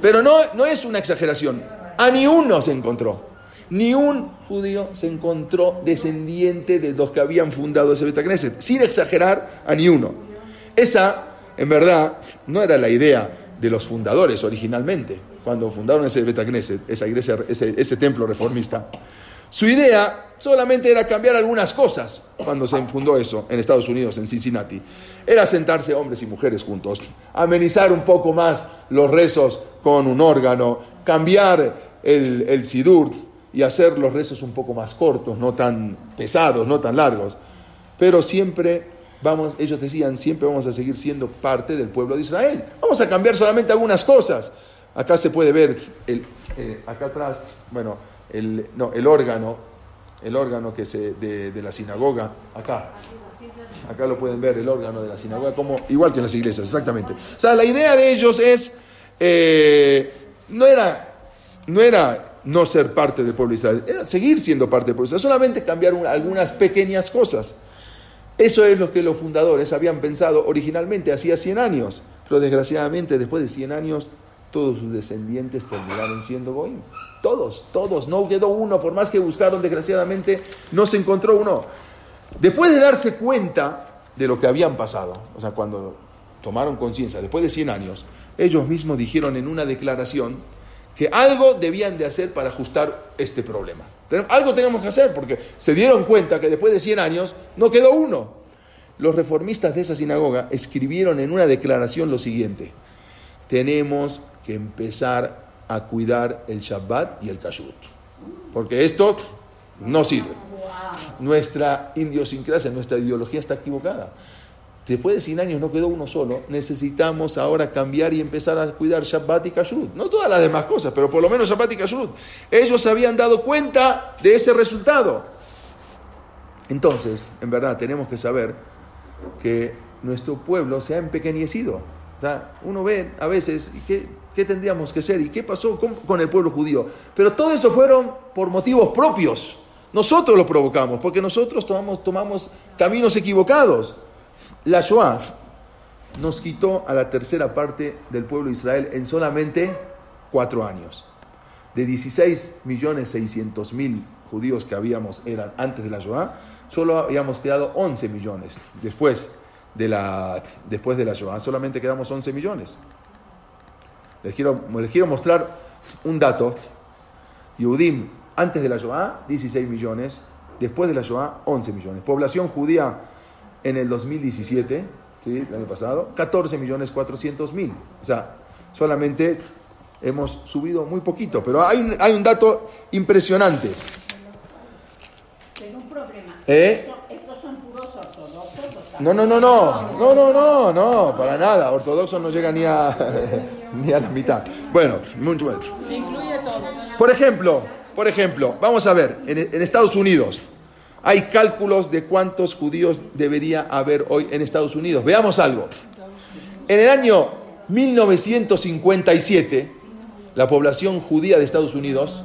Pero no, no es una exageración, a ni uno se encontró. Ni un judío se encontró descendiente de los que habían fundado ese Betacneset, sin exagerar a ni uno. Esa, en verdad, no era la idea de los fundadores originalmente, cuando fundaron ese Betacneset, esa iglesia, ese, templo reformista. Su idea solamente era cambiar algunas cosas cuando se fundó eso en Estados Unidos, en Cincinnati. Era sentarse hombres y mujeres juntos, amenizar un poco más los rezos con un órgano, cambiar el, el sidur y hacer los rezos un poco más cortos, no tan pesados, no tan largos. Pero siempre vamos, ellos decían, siempre vamos a seguir siendo parte del pueblo de Israel. Vamos a cambiar solamente algunas cosas. Acá se puede ver, el, eh, acá atrás, bueno, el, no, el órgano, el órgano que se, de, la sinagoga, acá. Acá lo pueden ver, el órgano de la sinagoga, como, igual que en las iglesias, exactamente. O sea, la idea de ellos es, eh, no, era, no era no ser parte del pueblo de Israel, era seguir siendo parte del pueblo de Israel, solamente cambiar un- algunas pequeñas cosas. Eso es lo que los fundadores habían pensado originalmente, hacía 100 años, pero desgraciadamente después de 100 años todos sus descendientes terminaron siendo Goim. Todos, todos, no quedó uno, por más que buscaron, desgraciadamente no se encontró uno. Después de darse cuenta de lo que habían pasado, o sea, cuando tomaron conciencia, después de 100 años, ellos mismos dijeron en una declaración que algo debían de hacer para ajustar este problema. Algo tenemos que hacer porque se dieron cuenta que después de 100 años no quedó uno. Los reformistas de esa sinagoga escribieron en una declaración lo siguiente, tenemos que empezar a cuidar el Shabbat y el Kashrut, porque esto no sirve. Nuestra idiosincrasia, nuestra ideología está equivocada. Después de 100 años no quedó uno solo, necesitamos ahora cambiar y empezar a cuidar Shabbat y Kashrut. No todas las demás cosas, pero por lo menos Shabbat y Kashrut. Ellos habían dado cuenta de ese resultado. Entonces, en verdad, tenemos que saber que nuestro pueblo se ha empequeñecido. Sea, uno ve a veces, ¿y qué, qué tendríamos que hacer? ¿Y qué pasó con, con el pueblo judío? Pero todo eso fueron por motivos propios. Nosotros lo provocamos, porque nosotros tomamos, tomamos caminos equivocados. La Shoah nos quitó a la tercera parte del pueblo de Israel en solamente cuatro años. De 16 millones 600 mil judíos que habíamos eran antes de la Shoah, solo habíamos quedado 11 millones. Después de la, después de la Shoah solamente quedamos 11 millones. Les quiero, les quiero mostrar un dato. Yehudim, antes de la Shoah, 16 millones. Después de la Shoah, 11 millones. Población judía en el 2017, ¿sí? el año pasado, 14 millones 400 mil. O sea, solamente hemos subido muy poquito, pero hay un, hay un dato impresionante. Tengo un problema. ¿Eh? Estos, son puros ortodoxos. No, no, no, no, no, no, no, no, para nada. Ortodoxo no llega ni a, ni a la mitad. Bueno, mucho más. Por ejemplo, por ejemplo, vamos a ver, en, en Estados Unidos Hay cálculos de cuántos judíos debería haber hoy en Estados Unidos. Veamos algo. En el año 1957, la población judía de Estados Unidos,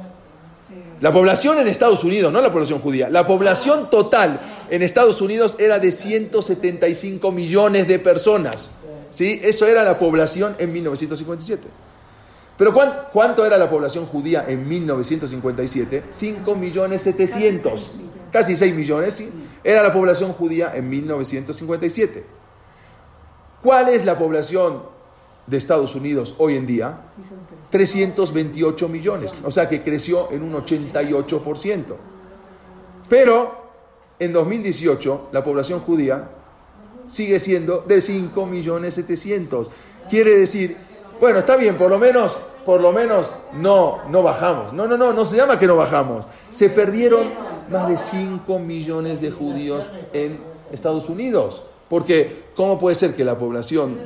la población en Estados Unidos, no la población judía, la población total en Estados Unidos era de 175 millones de personas. ¿Sí? Eso era la población en 1957. Pero ¿cuánto era la población judía en 1957? 5 millones 700. Casi 6 millones, ¿sí? Era la población judía en 1957. ¿Cuál es la población de Estados Unidos hoy en día? 328 millones. O sea que creció en un 88%. Pero en 2018 la población judía sigue siendo de 5 millones 700. Quiere decir bueno, está bien, por lo menos, por lo menos no, no bajamos. No, no, no, no se llama que no bajamos. Se perdieron más de 5 millones de judíos en Estados Unidos. Porque, ¿cómo puede ser que la población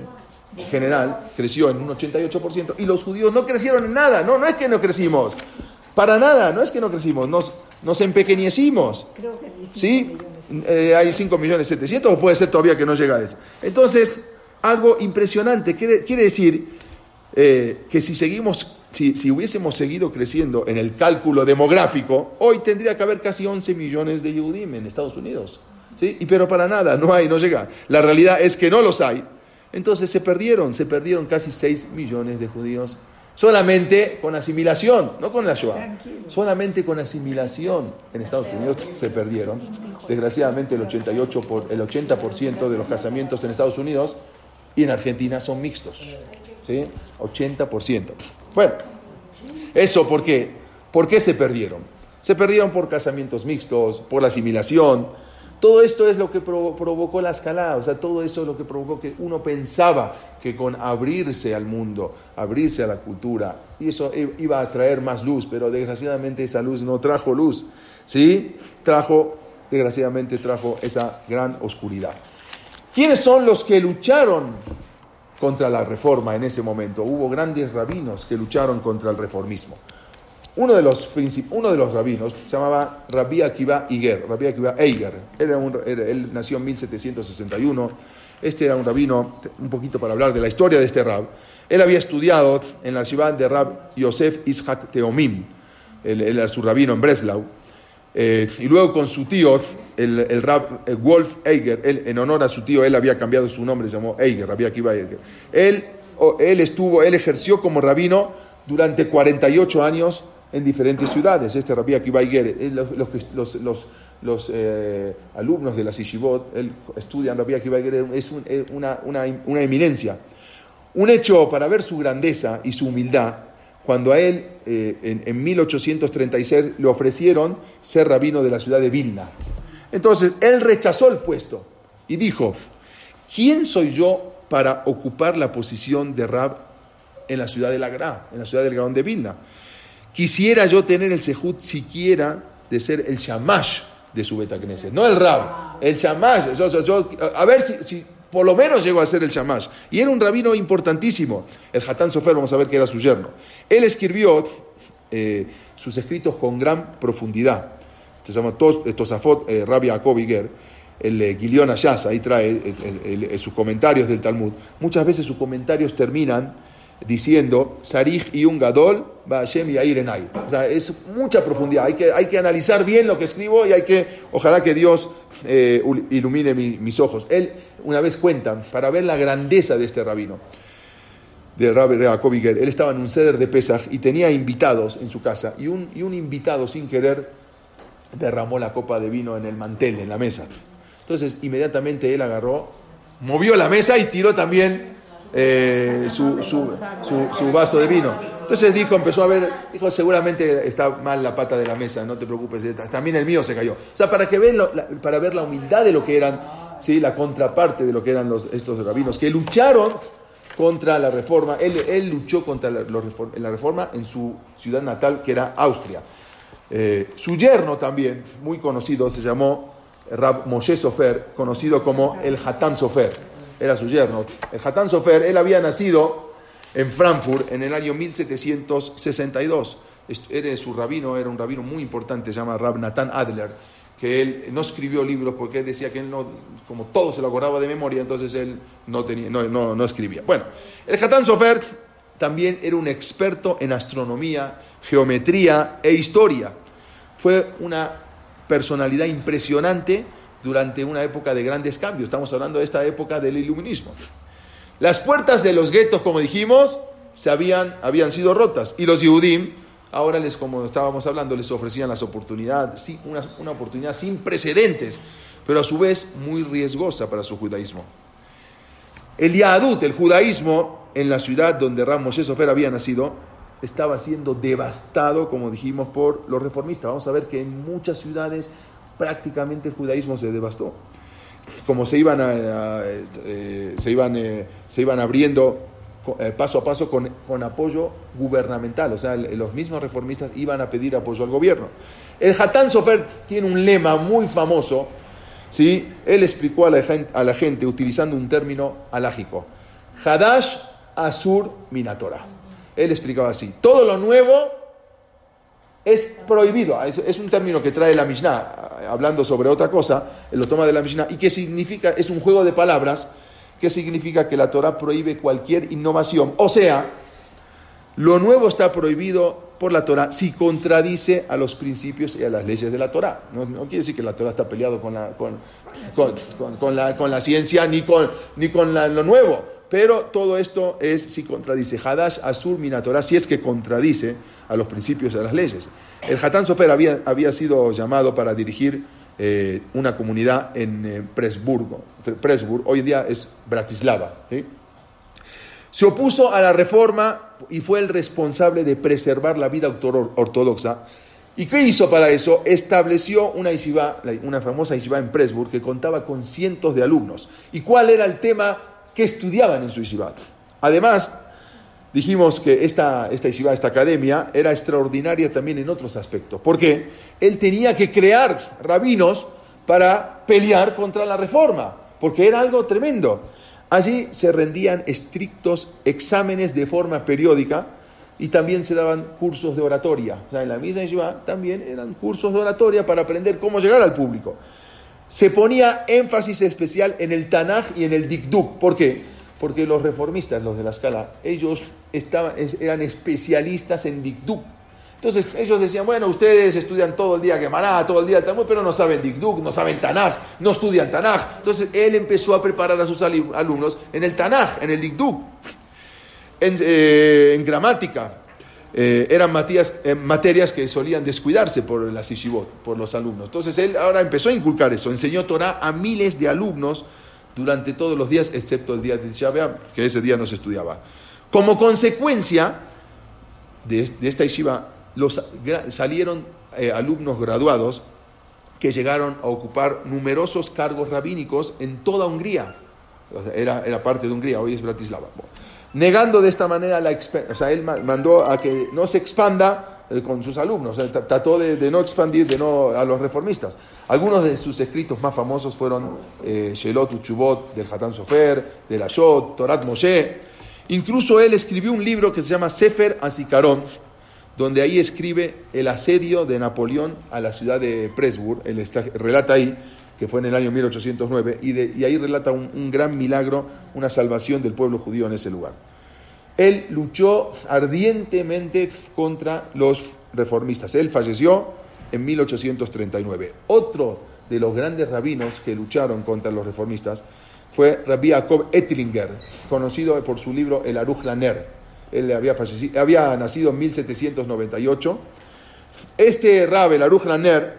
general creció en un 88% y los judíos no crecieron en nada? No, no es que no crecimos. Para nada, no es que no crecimos, nos, nos empequeñecimos. Creo que ¿Sí? Eh, hay 5 millones 700 o puede ser todavía que no llega a eso. Entonces, algo impresionante. Quiere, quiere decir eh, que si seguimos, si, hubiésemos seguido creciendo en el cálculo demográfico, hoy tendría que haber casi 11 millones de Yehudim en Estados Unidos. ¿sí? Y pero para nada, no hay, no llega. La realidad es que no los hay. Entonces se perdieron, se perdieron casi 6 millones de judíos. Solamente con asimilación, no con la Shoah. Solamente con asimilación en Estados Unidos se perdieron. Desgraciadamente el, 88 por, el 80% de los casamientos en Estados Unidos y en Argentina son mixtos. ¿Sí? 80%. Bueno, ¿eso por qué? ¿Por qué se perdieron? Se perdieron por casamientos mixtos, por la asimilación. Todo esto es lo que provocó la escalada, o sea, todo eso es lo que provocó que uno pensaba que con abrirse al mundo, abrirse a la cultura, y eso iba a traer más luz, pero desgraciadamente esa luz no trajo luz, ¿sí? Trajo, desgraciadamente trajo esa gran oscuridad. ¿Quiénes son los que lucharon contra la reforma en ese momento. Hubo grandes rabinos que lucharon contra el reformismo. Uno de los, uno de los rabinos se llamaba Rabbi Akiva Iger, Rabbi Akiva Eiger. él nació en 1761. Este era un rabino, un poquito para hablar de la historia de este rab. Él había estudiado en la ciudad de Rab Yosef Ishak Teomim. Él, era su rabino en Breslau. Eh, y luego con su tío, el, el rab Wolf Eiger, él, en honor a su tío, él había cambiado su nombre, se llamó Eiger, Rabbi Akiva Eiger. Él, él estuvo, él ejerció como rabino durante 48 años en diferentes ciudades. Este Rabbi Akiva Eiger, los, los, los, eh, alumnos de la Sishibot, él estudian Rabbi Akiva Eiger, es una, una, una eminencia. Un hecho para ver su grandeza y su humildad cuando a él eh, en, 1836 le ofrecieron ser rabino de la ciudad de Vilna. Entonces, él rechazó el puesto y dijo, ¿quién soy yo para ocupar la posición de rab en la ciudad de Lagra, en la ciudad del Gaón de Vilna? Quisiera yo tener el sejut siquiera de ser el shamash de su Betacneset, no el rab, el shamash. a ver si por lo menos llegó a ser el Shamash. Y era un rabino importantísimo. El Hatán Sofer, vamos a ver que era su yerno. Él escribió eh, sus escritos con gran profundidad. Se llama eh, Tosafot eh, Rabbi Jacob el eh, Gilion ahí trae sus comentarios del Talmud. Muchas veces sus comentarios terminan diciendo Sarij y un Gadol, Hashem y Airenai. O sea, es mucha profundidad. Hay que, hay que analizar bien lo que escribo y hay que, ojalá que Dios eh, ilumine mis ojos. Él, una vez cuenta, para ver la grandeza de este rabino, del rabbi Jacob él estaba en un ceder de Pesach y tenía invitados en su casa y un, y un invitado sin querer derramó la copa de vino en el mantel, en la mesa. Entonces, inmediatamente él agarró, movió la mesa y tiró también eh, su, su, su, vaso de vino. Entonces dijo, empezó a ver, dijo, seguramente está mal la pata de la mesa, no te preocupes, también el mío se cayó. O sea, para, que para ver la humildad de lo que eran, ¿sí? la contraparte de lo que eran los, estos rabinos, que lucharon contra la reforma. Él, él luchó contra la, la, reforma en su ciudad natal, que era Austria. Eh, su yerno también, muy conocido, se llamó Rab Moshe Sofer, conocido como el Hatam Sofer era su yerno. El Hatán Sofer, él había nacido en Frankfurt en el año 1762. Era su rabino, era un rabino muy importante, se llama Rab Nathan Adler, que él no escribió libros porque él decía que él no, como todo se lo acordaba de memoria, entonces él no, tenía, no, no, no escribía. Bueno, el Hatán Sofer también era un experto en astronomía, geometría e historia. Fue una personalidad impresionante durante una época de grandes cambios. Estamos hablando de esta época del iluminismo. Las puertas de los guetos, como dijimos, se habían, habían sido rotas y los Yehudim, ahora les, como estábamos hablando, les ofrecían las oportunidades, sí, una, una oportunidad sin precedentes, pero a su vez muy riesgosa para su judaísmo. El Yahadut, el judaísmo, en la ciudad donde Ram Moshe Sofer había nacido, estaba siendo devastado, como dijimos, por los reformistas. Vamos a ver que en muchas ciudades prácticamente el judaísmo se devastó. Como se iban, a, eh, se iban, eh, se iban abriendo eh, paso a paso con, con, apoyo gubernamental, o sea, los mismos reformistas iban a pedir apoyo al gobierno. El Hatán Sofer tiene un lema muy famoso, ¿sí? él explicó a la, gente, a la gente utilizando un término alágico, Hadash Asur Minatora. Él explicaba así, todo lo nuevo es prohibido, es, un término que trae la Mishnah, hablando sobre otra cosa, lo toma de la Mishnah, y que significa, es un juego de palabras, que significa que la Torah prohíbe cualquier innovación. O sea, lo nuevo está prohibido por la Torah si contradice a los principios y a las leyes de la Torah. No, quiere decir que la Torah está peleado con la, con, con, con, con la, la, ciencia ni con, ni con la, lo nuevo. Pero todo esto es si contradice. Hadash Asur Minatorah, si es que contradice a los principios a las leyes. El Hatán Sofer había, había sido llamado para dirigir eh, una comunidad en eh, Presburgo. Presburg, hoy día es Bratislava. Se opuso a la reforma y fue el responsable de preservar la vida ortodoxa. ¿Y qué hizo para eso? Estableció una yeshiva, una famosa yeshiva en Presburg que contaba con cientos de alumnos. ¿Y cuál era el tema que estudiaban en su yeshiva? Además, dijimos que esta, esta yeshiva, esta academia, era extraordinaria también en otros aspectos. Porque él tenía que crear rabinos para pelear contra la reforma, porque era algo tremendo. Allí se rendían estrictos exámenes de forma periódica y también se daban cursos de oratoria. O sea, en la misma yeshiva también eran cursos de oratoria para aprender cómo llegar al público. Se ponía énfasis especial en el Tanaj y en el Dikduk. ¿Por qué? Porque los reformistas, los de la escala, ellos estaban, eran especialistas en Dikduk. Entonces ellos decían, bueno, ustedes estudian todo el día Gemara, todo el día Talmud, pero no saben Dikduk, no saben Tanaj, no estudian Tanaj. Entonces él empezó a preparar a sus alumnos en el Tanaj, en el Dikduk, en, eh, en gramática. Eh, eran materias, eh, materias, que solían descuidarse por las yeshivot, por los alumnos. Entonces él ahora empezó a inculcar eso, enseñó Torah a miles de alumnos durante todos los días, excepto el día de Tisha que ese día no se estudiaba. Como consecuencia de, de esta yeshiva, los, salieron eh, alumnos graduados que llegaron a ocupar numerosos cargos rabínicos en toda Hungría. Era, era, parte de Hungría, hoy es Bratislava. Bueno, negando de esta manera la o sea, él mandó a que no se expanda eh, con sus alumnos, trató de, no expandir de no, a los reformistas. Algunos de sus escritos más famosos fueron eh, Shelot Uchubot del Hatán Sofer, del Ashot, Torat Moshe. Incluso él escribió un libro que se llama Sefer Asikaron, donde ahí escribe el asedio de Napoleón a la ciudad de Presburg, él está, relata ahí, que fue en el año 1809, y, de, y ahí relata un, un, gran milagro, una salvación del pueblo judío en ese lugar. Él luchó ardientemente contra los reformistas. Él falleció en 1839. Otro de los grandes rabinos que lucharon contra los reformistas fue Rabbi Jacob Ettlinger, conocido por su libro El Aruch Laner, él había, fallecido, había nacido en 1798. Este Rab, el Aruch Laner,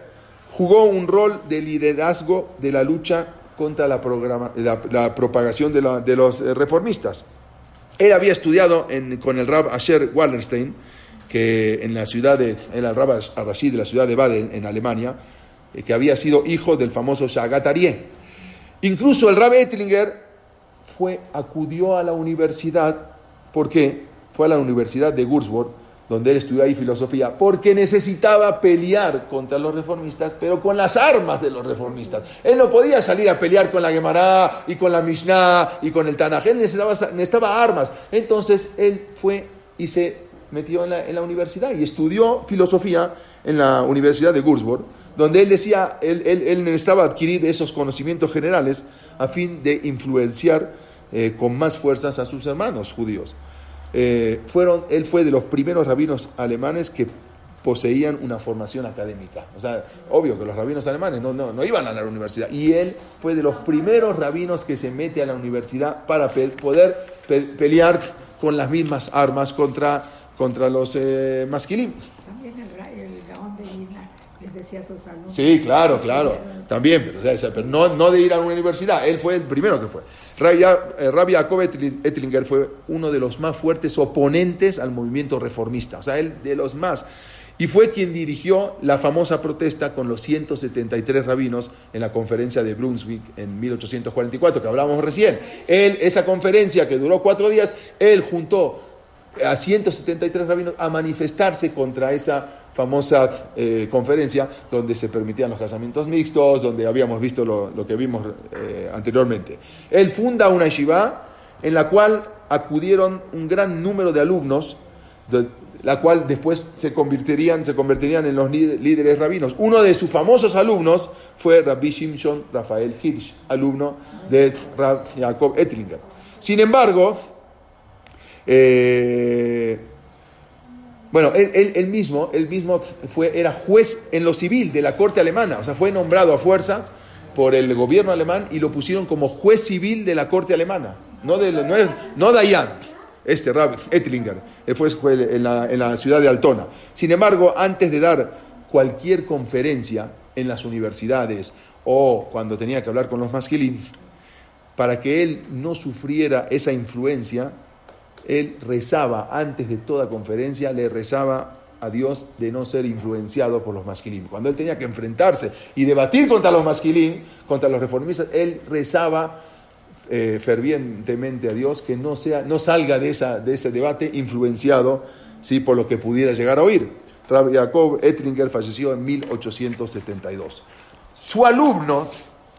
jugó un rol de liderazgo de la lucha contra la, programa, la, propagación de, la, de, los reformistas. Él había estudiado en, con el Rab Asher Wallerstein, que en la ciudad de, el Rab Rashid de la ciudad de Baden, en Alemania, que había sido hijo del famoso Shagat Aryeh. Incluso el Rab Ettlinger fue, acudió a la universidad, ¿por qué? fue a la Universidad de Würzburg, donde él estudió ahí filosofía, porque necesitaba pelear contra los reformistas, pero con las armas de los reformistas. Él no podía salir a pelear con la Gemara y con la Mishnah y con el Tanaj, él necesitaba, necesitaba armas. Entonces él fue y se metió en la, en la, universidad y estudió filosofía en la Universidad de Würzburg, donde él decía, él, él, él necesitaba adquirir esos conocimientos generales a fin de influenciar eh, con más fuerzas a sus hermanos judíos. Eh, fueron, él fue de los primeros rabinos alemanes que poseían una formación académica. O sea, obvio que los rabinos alemanes no, no, no iban a la universidad. Y él fue de los primeros rabinos que se mete a la universidad para pe- poder pe- pelear con las mismas armas contra, contra los eh, masquilim. También el, ra- el Gaón de Vilna les decía a sus alumnos. Sí, claro, claro. También, pero, o sea, pero no, no de ir a una universidad. Él fue el primero que fue. Rabbi eh, Jacob Etli- Ettlinger fue uno de los más fuertes oponentes al movimiento reformista. O sea, él de los más. Y fue quien dirigió la famosa protesta con los 173 rabinos en la conferencia de Brunswick en 1844, que hablábamos recién. Él, esa conferencia que duró cuatro días, él juntó a 173 rabinos a manifestarse contra esa famosa eh, conferencia donde se permitían los casamientos mixtos, donde habíamos visto lo, que vimos eh, anteriormente. Él funda una yeshiva en la cual acudieron un gran número de alumnos, la cual después se convertirían, se convertirían en los líder- líderes rabinos. Uno de sus famosos alumnos fue Rabbi Shimshon Rafael Hirsch, alumno de Rab Jacob Ettlinger. Sin embargo, eh, bueno, él, mismo, él mismo fue, era juez en lo civil de la corte alemana, o sea, fue nombrado a fuerzas por el gobierno alemán y lo pusieron como juez civil de la corte alemana, no, de, no, Dayan, este Rab Ettlinger, él fue en la, en la ciudad de Altona. Sin embargo, antes de dar cualquier conferencia en las universidades o cuando tenía que hablar con los masquilín, para que él no sufriera esa influencia, él rezaba antes de toda conferencia, le rezaba a Dios de no ser influenciado por los masquilín. Cuando él tenía que enfrentarse y debatir contra los masquilín, contra los reformistas, él rezaba eh, fervientemente a Dios que no, sea, no salga de, esa, de ese debate influenciado ¿sí? por lo que pudiera llegar a oír. Rabbi Jacob Ettlinger falleció en 1872. Su alumno,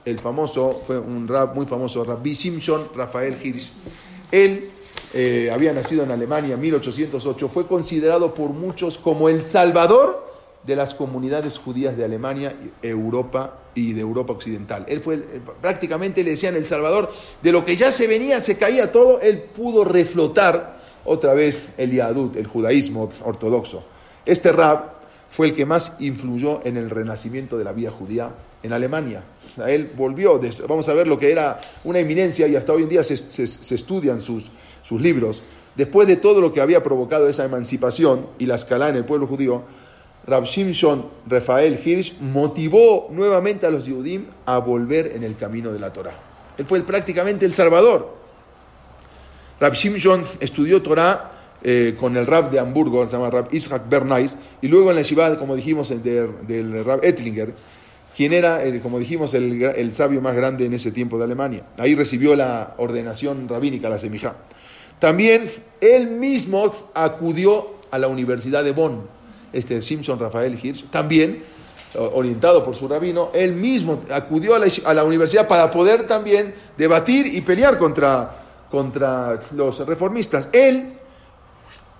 el famoso, fue un rab muy famoso, Rabbi Shimshon Rafael Hirsch. Él eh, había nacido en Alemania en 1808, fue considerado por muchos como el salvador de las comunidades judías de Alemania, Europa y de Europa Occidental. Él fue, el- prácticamente le decían el salvador de lo que ya se venía, se caía todo, él pudo reflotar otra vez el Yahadut, el judaísmo ortodoxo. Este rab fue el que más influyó en el renacimiento de la vida judía en Alemania. Él volvió, vamos a ver lo que era una eminencia y hasta hoy en día se estudian sus, sus libros. Después de todo lo que había provocado esa emancipación y la escala en el pueblo judío, Rab Shimshon Rafael Hirsch motivó nuevamente a los Yehudim a volver en el camino de la Torah. Él fue prácticamente el salvador. Rab Shimshon estudió Torah eh, con el Rab de Hamburgo, se llama Rab Ishak Bernays, y luego en la Yeshiva, como dijimos, el de- del Rab Ettlinger, quien era, eh, como dijimos, el, el sabio más grande en ese tiempo de Alemania. Ahí recibió la ordenación rabínica, la semijá. También él mismo acudió a la Universidad de Bonn, este Simpson Rafael Hirsch, también orientado por su rabino, él mismo acudió a la, a la universidad para poder también debatir y pelear contra, contra los reformistas. Él,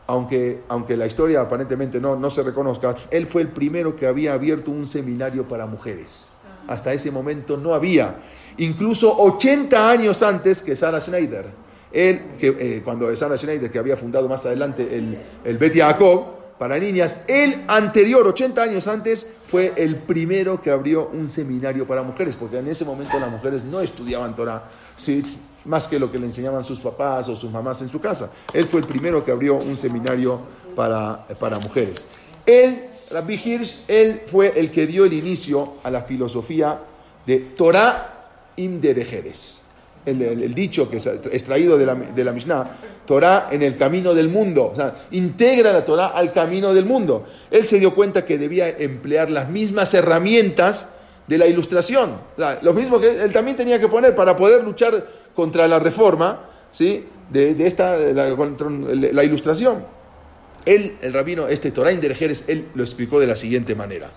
aunque, aunque la historia aparentemente no, no se reconozca, él fue el primero que había abierto un seminario para mujeres. Hasta ese momento no había. Incluso 80 años antes que Sarah Schneider. Él, que, eh, cuando Sarah Schneider, que había fundado más adelante el, el Bet Yaakov para niñas, él anterior, 80 años antes, fue el primero que abrió un seminario para mujeres, porque en ese momento las mujeres no estudiaban Torah, ¿sí? más que lo que le enseñaban sus papás o sus mamás en su casa. Él fue el primero que abrió un seminario para, para mujeres. Él, Rabbi Hirsch, él fue el que dio el inicio a la filosofía de Torah im derejeres. El, dicho que es extraído de la, de la Mishnah, Torah en el camino del mundo. O sea, integra la Torah al camino del mundo. Él se dio cuenta que debía emplear las mismas herramientas de la ilustración. Lo mismo que él también tenía que poner para poder luchar contra la reforma, ¿sí? De, de esta, la, contra la ilustración. Él, el rabino, este Torah Inderejeres, él lo explicó de la siguiente manera.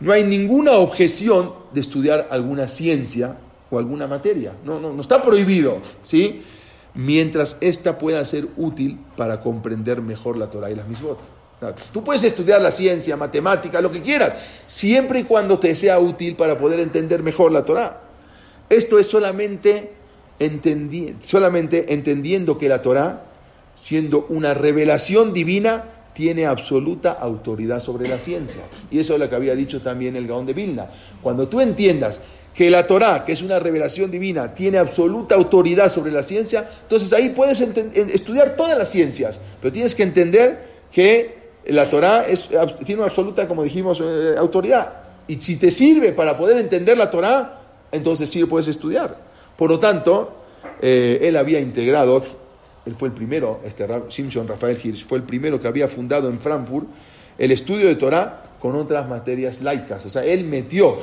No hay ninguna objeción de estudiar alguna ciencia o alguna materia. No, no, no está prohibido, ¿sí? Mientras ésta pueda ser útil para comprender mejor la Torah y las misbot. Tú puedes estudiar la ciencia, matemática, lo que quieras, siempre y cuando te sea útil para poder entender mejor la Torah. Esto es solamente, solamente entendiendo que la Torah, siendo una revelación divina, tiene absoluta autoridad sobre la ciencia. Y eso es lo que había dicho también el Gaón de Vilna. Cuando tú entiendas que la Torah, que es una revelación divina, tiene absoluta autoridad sobre la ciencia, entonces ahí puedes estudiar todas las ciencias, pero tienes que entender que la Torah es, tiene una absoluta, como dijimos, eh, autoridad. Y si te sirve para poder entender la Torah, entonces sí lo puedes estudiar. Por lo tanto, eh, él había integrado, él fue el primero, este Simpson Rafael Hirsch, fue el primero que había fundado en Frankfurt el estudio de Torah con otras materias laicas. O sea, él metió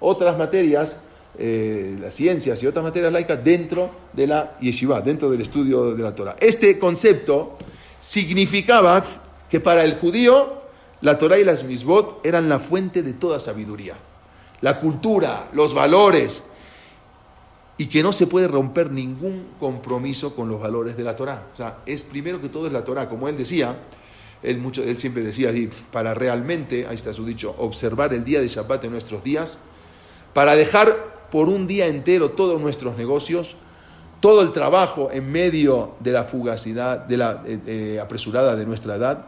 otras materias, eh, las ciencias y otras materias laicas dentro de la yeshiva, dentro del estudio de la Torah. Este concepto significaba que para el judío la Torah y las misbot eran la fuente de toda sabiduría. La cultura, los valores, y que no se puede romper ningún compromiso con los valores de la Torah. O sea, es primero que todo es la Torah, como él decía, él, mucho, él siempre decía para realmente, ahí está su dicho, observar el día de Shabbat en nuestros días, para dejar por un día entero todos nuestros negocios, todo el trabajo en medio de la fugacidad, de la eh, eh, apresurada de nuestra edad,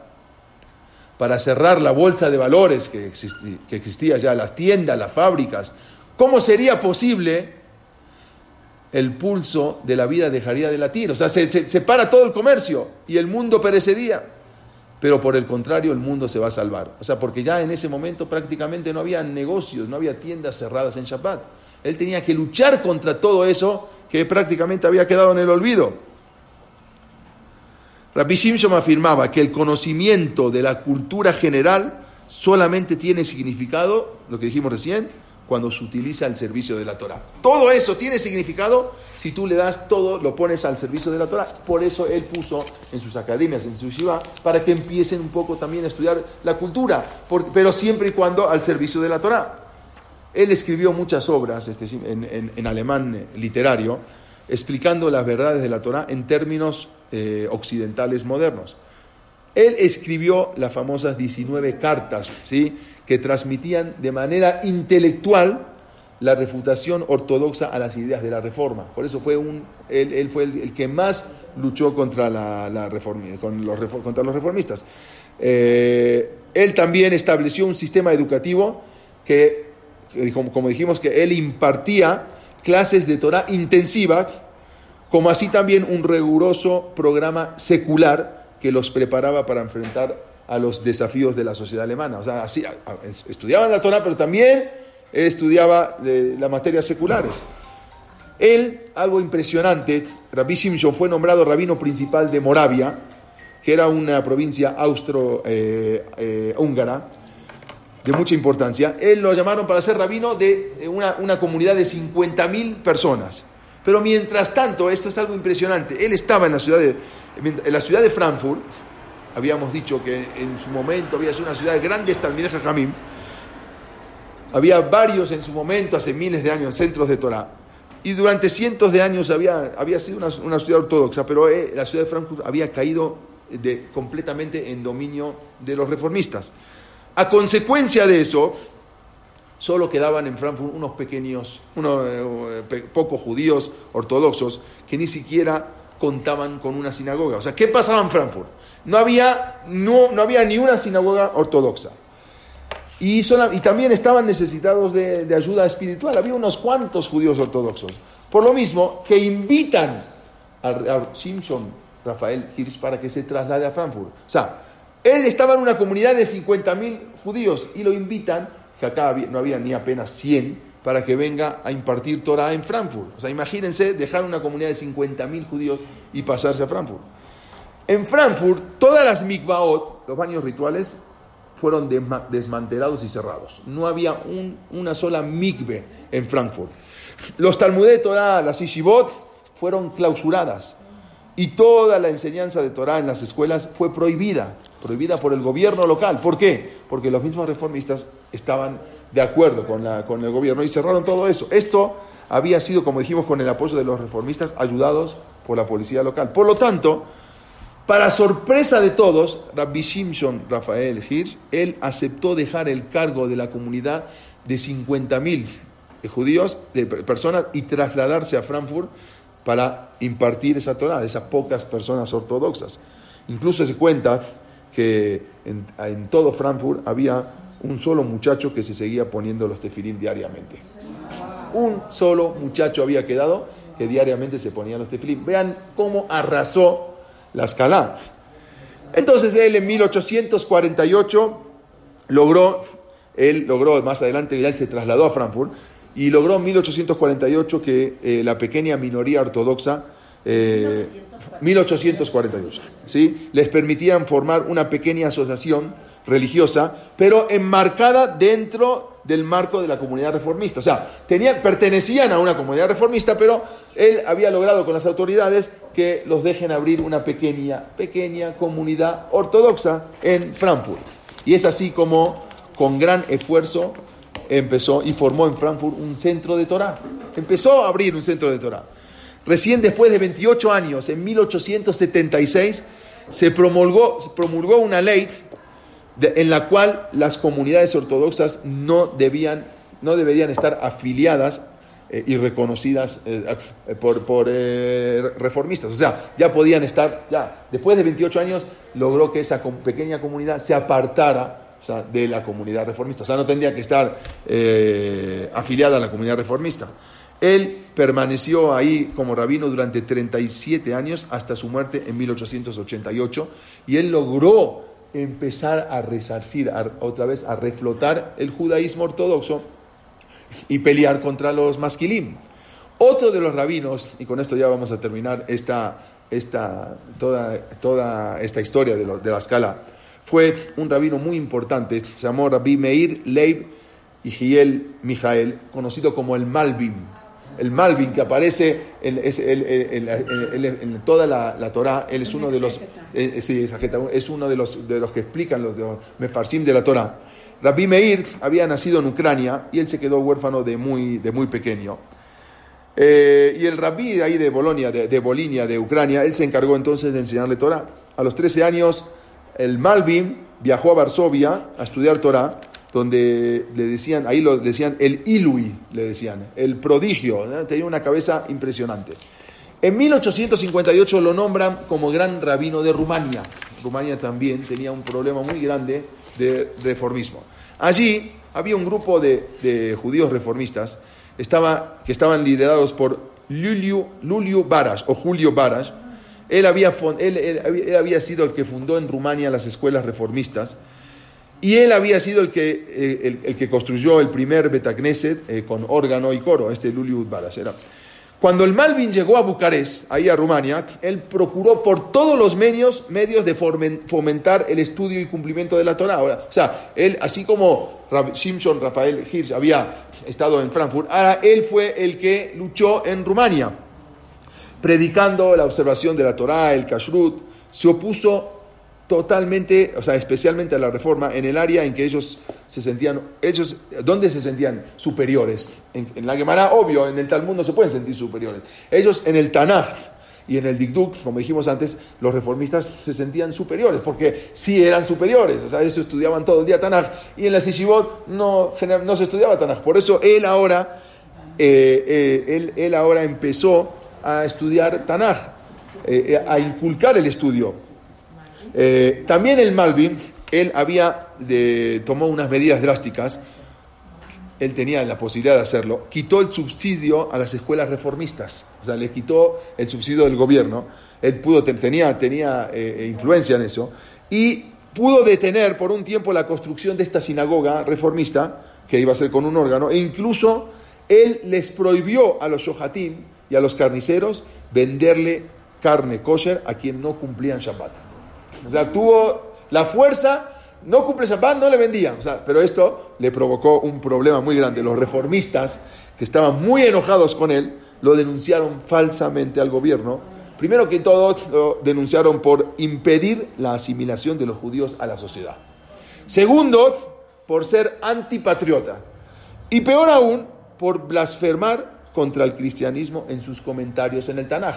para cerrar la bolsa de valores que existía ya, las tiendas, las fábricas. ¿Cómo sería posible el pulso de la vida dejaría de latir? O sea, se, se para todo el comercio y el mundo perecería. Pero por el contrario, el mundo se va a salvar. O sea, porque ya en ese momento prácticamente no había negocios, no había tiendas cerradas en Shabbat. Él tenía que luchar contra todo eso que prácticamente había quedado en el olvido. Rabbi Shimshon afirmaba que el conocimiento de la cultura general solamente tiene significado, lo que dijimos recién, cuando se utiliza el servicio de la Torah. Todo eso tiene significado si tú le das todo, lo pones al servicio de la Torah. Por eso él puso en sus academias, en su shiva, para que empiecen un poco también a estudiar la cultura, pero siempre y cuando al servicio de la Torah. Él escribió muchas obras este, en, alemán literario, explicando las verdades de la Torah en términos eh, occidentales modernos. Él escribió las famosas 19 cartas, ¿sí? Que transmitían de manera intelectual la refutación ortodoxa a las ideas de la reforma. Por eso fue un, él, fue el, que más luchó contra, la, los, contra los reformistas. Eh, él también estableció un sistema educativo que, como dijimos, que él impartía clases de Torah intensivas como así también un riguroso programa secular que los preparaba para enfrentar a los desafíos de la sociedad alemana. O sea, así, estudiaban la Torah, pero también estudiaba las materias seculares. Él, algo impresionante, Rabbi Shimshon fue nombrado rabino principal de Moravia, que era una provincia austro-húngara, de mucha importancia. Él lo llamaron para ser rabino de una, una comunidad de 50.000 personas. Pero mientras tanto, esto es algo impresionante, él estaba en la ciudad de, en la ciudad de Frankfurt, habíamos dicho que en su momento había sido una ciudad de grandes talmidejas Jamim, había varios en su momento, hace miles de años, centros de Torah, y durante cientos de años había, había sido una, ciudad ortodoxa, pero eh, la ciudad de Frankfurt había caído completamente en dominio de los reformistas. A consecuencia de eso, solo quedaban en Frankfurt unos pequeños, unos eh, pocos judíos ortodoxos que ni siquiera contaban con una sinagoga. O sea, ¿qué pasaba en Frankfurt? No había, no, no había ni una sinagoga ortodoxa. Y, y también estaban necesitados de, ayuda espiritual. Había unos cuantos judíos ortodoxos. Por lo mismo, que invitan a, Simpson, Rafael Hirsch, para que se traslade a Frankfurt. O sea, él estaba en una comunidad de 50.000 judíos y lo invitan que acá no había ni apenas 100 para que venga a impartir Torah en Frankfurt. O sea, imagínense dejar una comunidad de 50.000 judíos y pasarse a Frankfurt. En Frankfurt, todas las mikvaot, los baños rituales, fueron desmantelados y cerrados. No había una sola mikve en Frankfurt. Los Talmud de Torah, las Ishibot, fueron clausuradas. Y toda la enseñanza de Torah en las escuelas fue prohibida, prohibida por el gobierno local. ¿Por qué? Porque los mismos reformistas estaban de acuerdo con, la, con el gobierno y cerraron todo eso. Esto había sido, como dijimos, con el apoyo de los reformistas ayudados por la policía local. Por lo tanto, Para sorpresa de todos, Rabbi Shimshon Rafael Hirsch, él aceptó dejar el cargo de la comunidad de 50.000 judíos, de personas, y trasladarse a Frankfurt para impartir esa Torah de esas pocas personas ortodoxas. Incluso se cuenta que en, todo Frankfurt había un solo muchacho que se seguía poniendo los tefilín diariamente. Un solo muchacho había quedado que diariamente se ponía los tefilín. Vean cómo arrasó la escala. Entonces él en 1848 logró, él logró más adelante, ya se trasladó a Frankfurt y logró en 1848 que eh, la pequeña minoría ortodoxa, 1848, eh, ¿sí? les permitieran formar una pequeña asociación religiosa, pero enmarcada dentro del marco de la comunidad reformista. O sea, tenían, pertenecían a una comunidad reformista, pero él había logrado con las autoridades que los dejen abrir una pequeña, pequeña comunidad ortodoxa en Frankfurt. Y es así como, con gran esfuerzo, empezó y formó en Frankfurt un centro de Torah. Empezó a abrir un centro de Torah. Recién después de 28 años, en 1876, se promulgó, se promulgó una ley en la cual las comunidades ortodoxas no, debían, no deberían estar afiliadas eh, y reconocidas eh, por, por eh, reformistas. O sea, ya podían estar, ya después de 28 años logró que esa pequeña comunidad se apartara de la comunidad reformista. O sea, no tendría que estar afiliada a la comunidad reformista. Él permaneció ahí como rabino durante 37 años hasta su muerte en 1888 y él logró empezar a resarcir, otra vez a reflotar el judaísmo ortodoxo y pelear contra los masquilim. Otro de los rabinos, y con esto ya vamos a terminar esta, esta, toda, toda esta historia de, de la escala, fue un rabino muy importante, se llamó Rabbi Meir Leib Giel Mijael, conocido como el Malvin el Malvin que aparece en, en toda la, la, Torah, él es uno de los, eh, es uno de los, de los que explican los, de Mefarshim de la Torah. Rabbi Meir había nacido en Ucrania y él se quedó huérfano de muy, de muy pequeño. Eh, y el rabí de ahí de Bolonia, de, de Bolinia, de Ucrania, él se encargó entonces de enseñarle Torah. A los 13 años, el Malvin viajó a Varsovia a estudiar Torah donde le decían, ahí lo decían el Ilui, le decían, el prodigio, tenía una cabeza impresionante. En 1858 lo nombran como gran rabino de Rumania. Rumania también tenía un problema muy grande de reformismo. Allí había un grupo de, judíos reformistas estaba, que estaban liderados por Luliu, Luliu Baras o Julio Baras. Él había, él había sido el que fundó en Rumania las escuelas reformistas y él había sido el que, eh, el, que construyó el primer Betagneset eh, con órgano y coro, este Luliud Balasera. Cuando el Malvin llegó a Bucarest, ahí a Rumania, él procuró por todos los medios, medios de fomentar el estudio y cumplimiento de la Torah. o sea, él, así como Simpson Rafael Hirsch había estado en Frankfurt, ahora él fue el que luchó en Rumania, predicando la observación de la Torah, el kashrut, se opuso totalmente, o sea, especialmente a la reforma, en el área en que ellos se sentían, ellos, ¿dónde se sentían superiores? En, la Gemara, obvio, en el Talmud no se pueden sentir superiores. Ellos en el Tanaj y en el Dikduk, como dijimos antes, los reformistas se sentían superiores, porque sí eran superiores, o sea, ellos estudiaban todo el día Tanaj, y en la Sishibot no, no se estudiaba Tanaj. Por eso él ahora, eh, eh, él, él, ahora empezó a estudiar Tanaj, eh, a inculcar el estudio. Eh, también el Malvin, él había de, tomó unas medidas drásticas, él tenía la posibilidad de hacerlo, quitó el subsidio a las escuelas reformistas, o sea, le quitó el subsidio del gobierno, él pudo, tenía, tenía eh, eh, influencia en eso, y pudo detener por un tiempo la construcción de esta sinagoga reformista, que iba a ser con un órgano, e incluso él les prohibió a los shohatim y a los carniceros venderle carne kosher a quien no cumplían Shabbat. O sea, tuvo la fuerza, no cumple Shabbat, no le vendía. O sea, pero esto le provocó un problema muy grande. Los reformistas, que estaban muy enojados con él, lo denunciaron falsamente al gobierno. Primero que todo, lo denunciaron por impedir la asimilación de los judíos a la sociedad. Segundo, por ser antipatriota. Y peor aún, por blasfemar contra el cristianismo en sus comentarios en el Tanaj.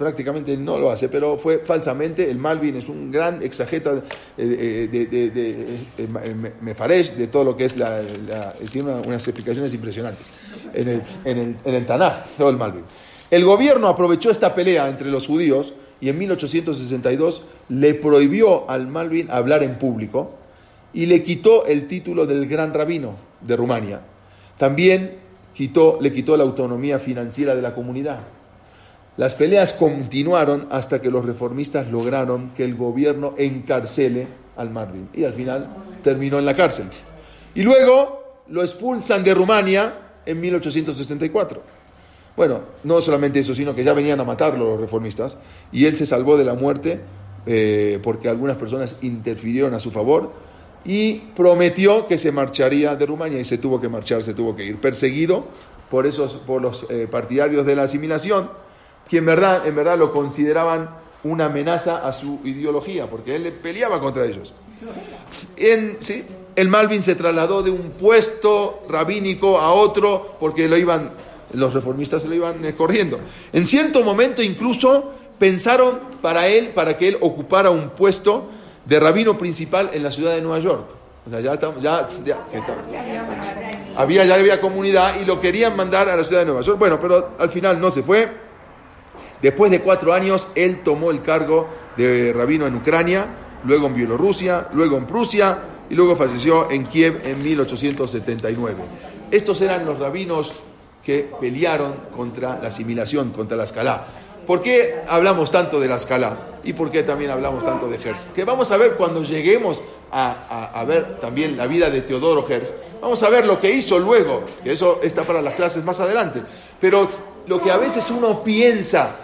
Prácticamente no lo hace, pero fue falsamente. El Malvin es un gran exageta de, de, de, de, de- eh, Mefaresh, de todo lo que es la. tiene una- unas explicaciones impresionantes en el, en el, en el Tanaj, todo el Malvin. El gobierno aprovechó esta pelea entre los judíos y en 1862 le prohibió al Malvin hablar en público y le quitó el título del gran rabino de Rumania. También quitó, le quitó la autonomía financiera de la comunidad. Las peleas continuaron hasta que los reformistas lograron que el gobierno encarcele al Malvin y al final terminó en la cárcel. Y luego lo expulsan de Rumania en 1864. Bueno, no solamente eso, sino que ya venían a matarlo los reformistas y él se salvó de la muerte eh, porque algunas personas interfirieron a su favor y prometió que se marcharía de Rumania y se tuvo que marchar, se tuvo que ir perseguido por esos por los eh, partidarios de la asimilación que en verdad en verdad lo consideraban una amenaza a su ideología porque él peleaba contra ellos. En, sí, el Malvin se trasladó de un puesto rabínico a otro porque lo iban, los reformistas se lo iban eh, corriendo. En cierto momento incluso pensaron para él, para que él ocupara un puesto de rabino principal en la ciudad de Nueva York. O sea, ya, ya, ya- había, ya había comunidad y lo querían mandar a la ciudad de Nueva York. Bueno, pero al final no se fue. Después de cuatro años, él tomó el cargo de rabino en Ucrania, luego en Bielorrusia, luego en Prusia y luego falleció en Kiev en 1879. Estos eran los rabinos que pelearon contra la asimilación, contra la escala. ¿Por qué hablamos tanto de la escala? ¿Y por qué también hablamos tanto de Hertz? Que vamos a ver cuando lleguemos a, ver también la vida de Teodoro Hertz. Vamos a ver lo que hizo luego, que eso está para las clases más adelante. Pero lo que a veces uno piensa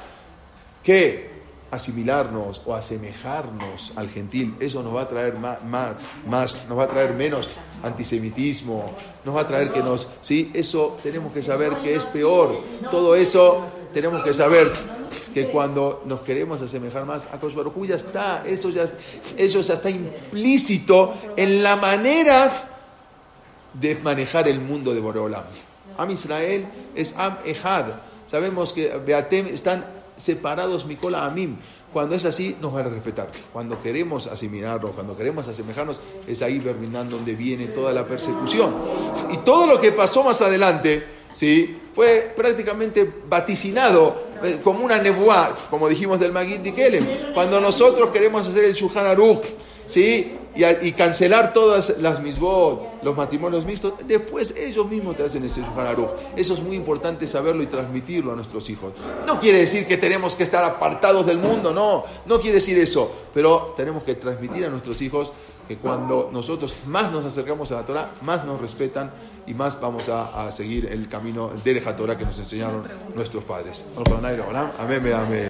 que asimilarnos o asemejarnos al gentil, eso nos va a traer más, más, más, nos va a traer menos antisemitismo, nos va a traer que nos, sí, eso tenemos que saber que es peor. Todo eso tenemos que saber que cuando nos queremos asemejar más a Kosh ya está, eso ya, eso ya está implícito en la manera de manejar el mundo de Boreolam. Am Israel es Am Ejad. Sabemos que Beatem están separados Mikola Amim. Cuando es así, nos van a respetar. Cuando queremos asimilarnos, cuando queremos asemejarnos, es ahí, Berminán, donde viene toda la persecución. Y todo lo que pasó más adelante, ¿sí? fue prácticamente vaticinado eh, como una nebuá, como dijimos del Magid. Cuando nosotros queremos hacer el Shulchan Aruch, ¿sí? Y, cancelar todas las misbot, los matrimonios mixtos, después ellos mismos te hacen ese Shulchan. Eso es muy importante saberlo y transmitirlo a nuestros hijos. No quiere decir que tenemos que estar apartados del mundo, no, no quiere decir eso, pero tenemos que transmitir a nuestros hijos que cuando nosotros más nos acercamos a la Torah, más nos respetan y más vamos a, a seguir el camino de la Torah que nos enseñaron nuestros padres. Amén, amén.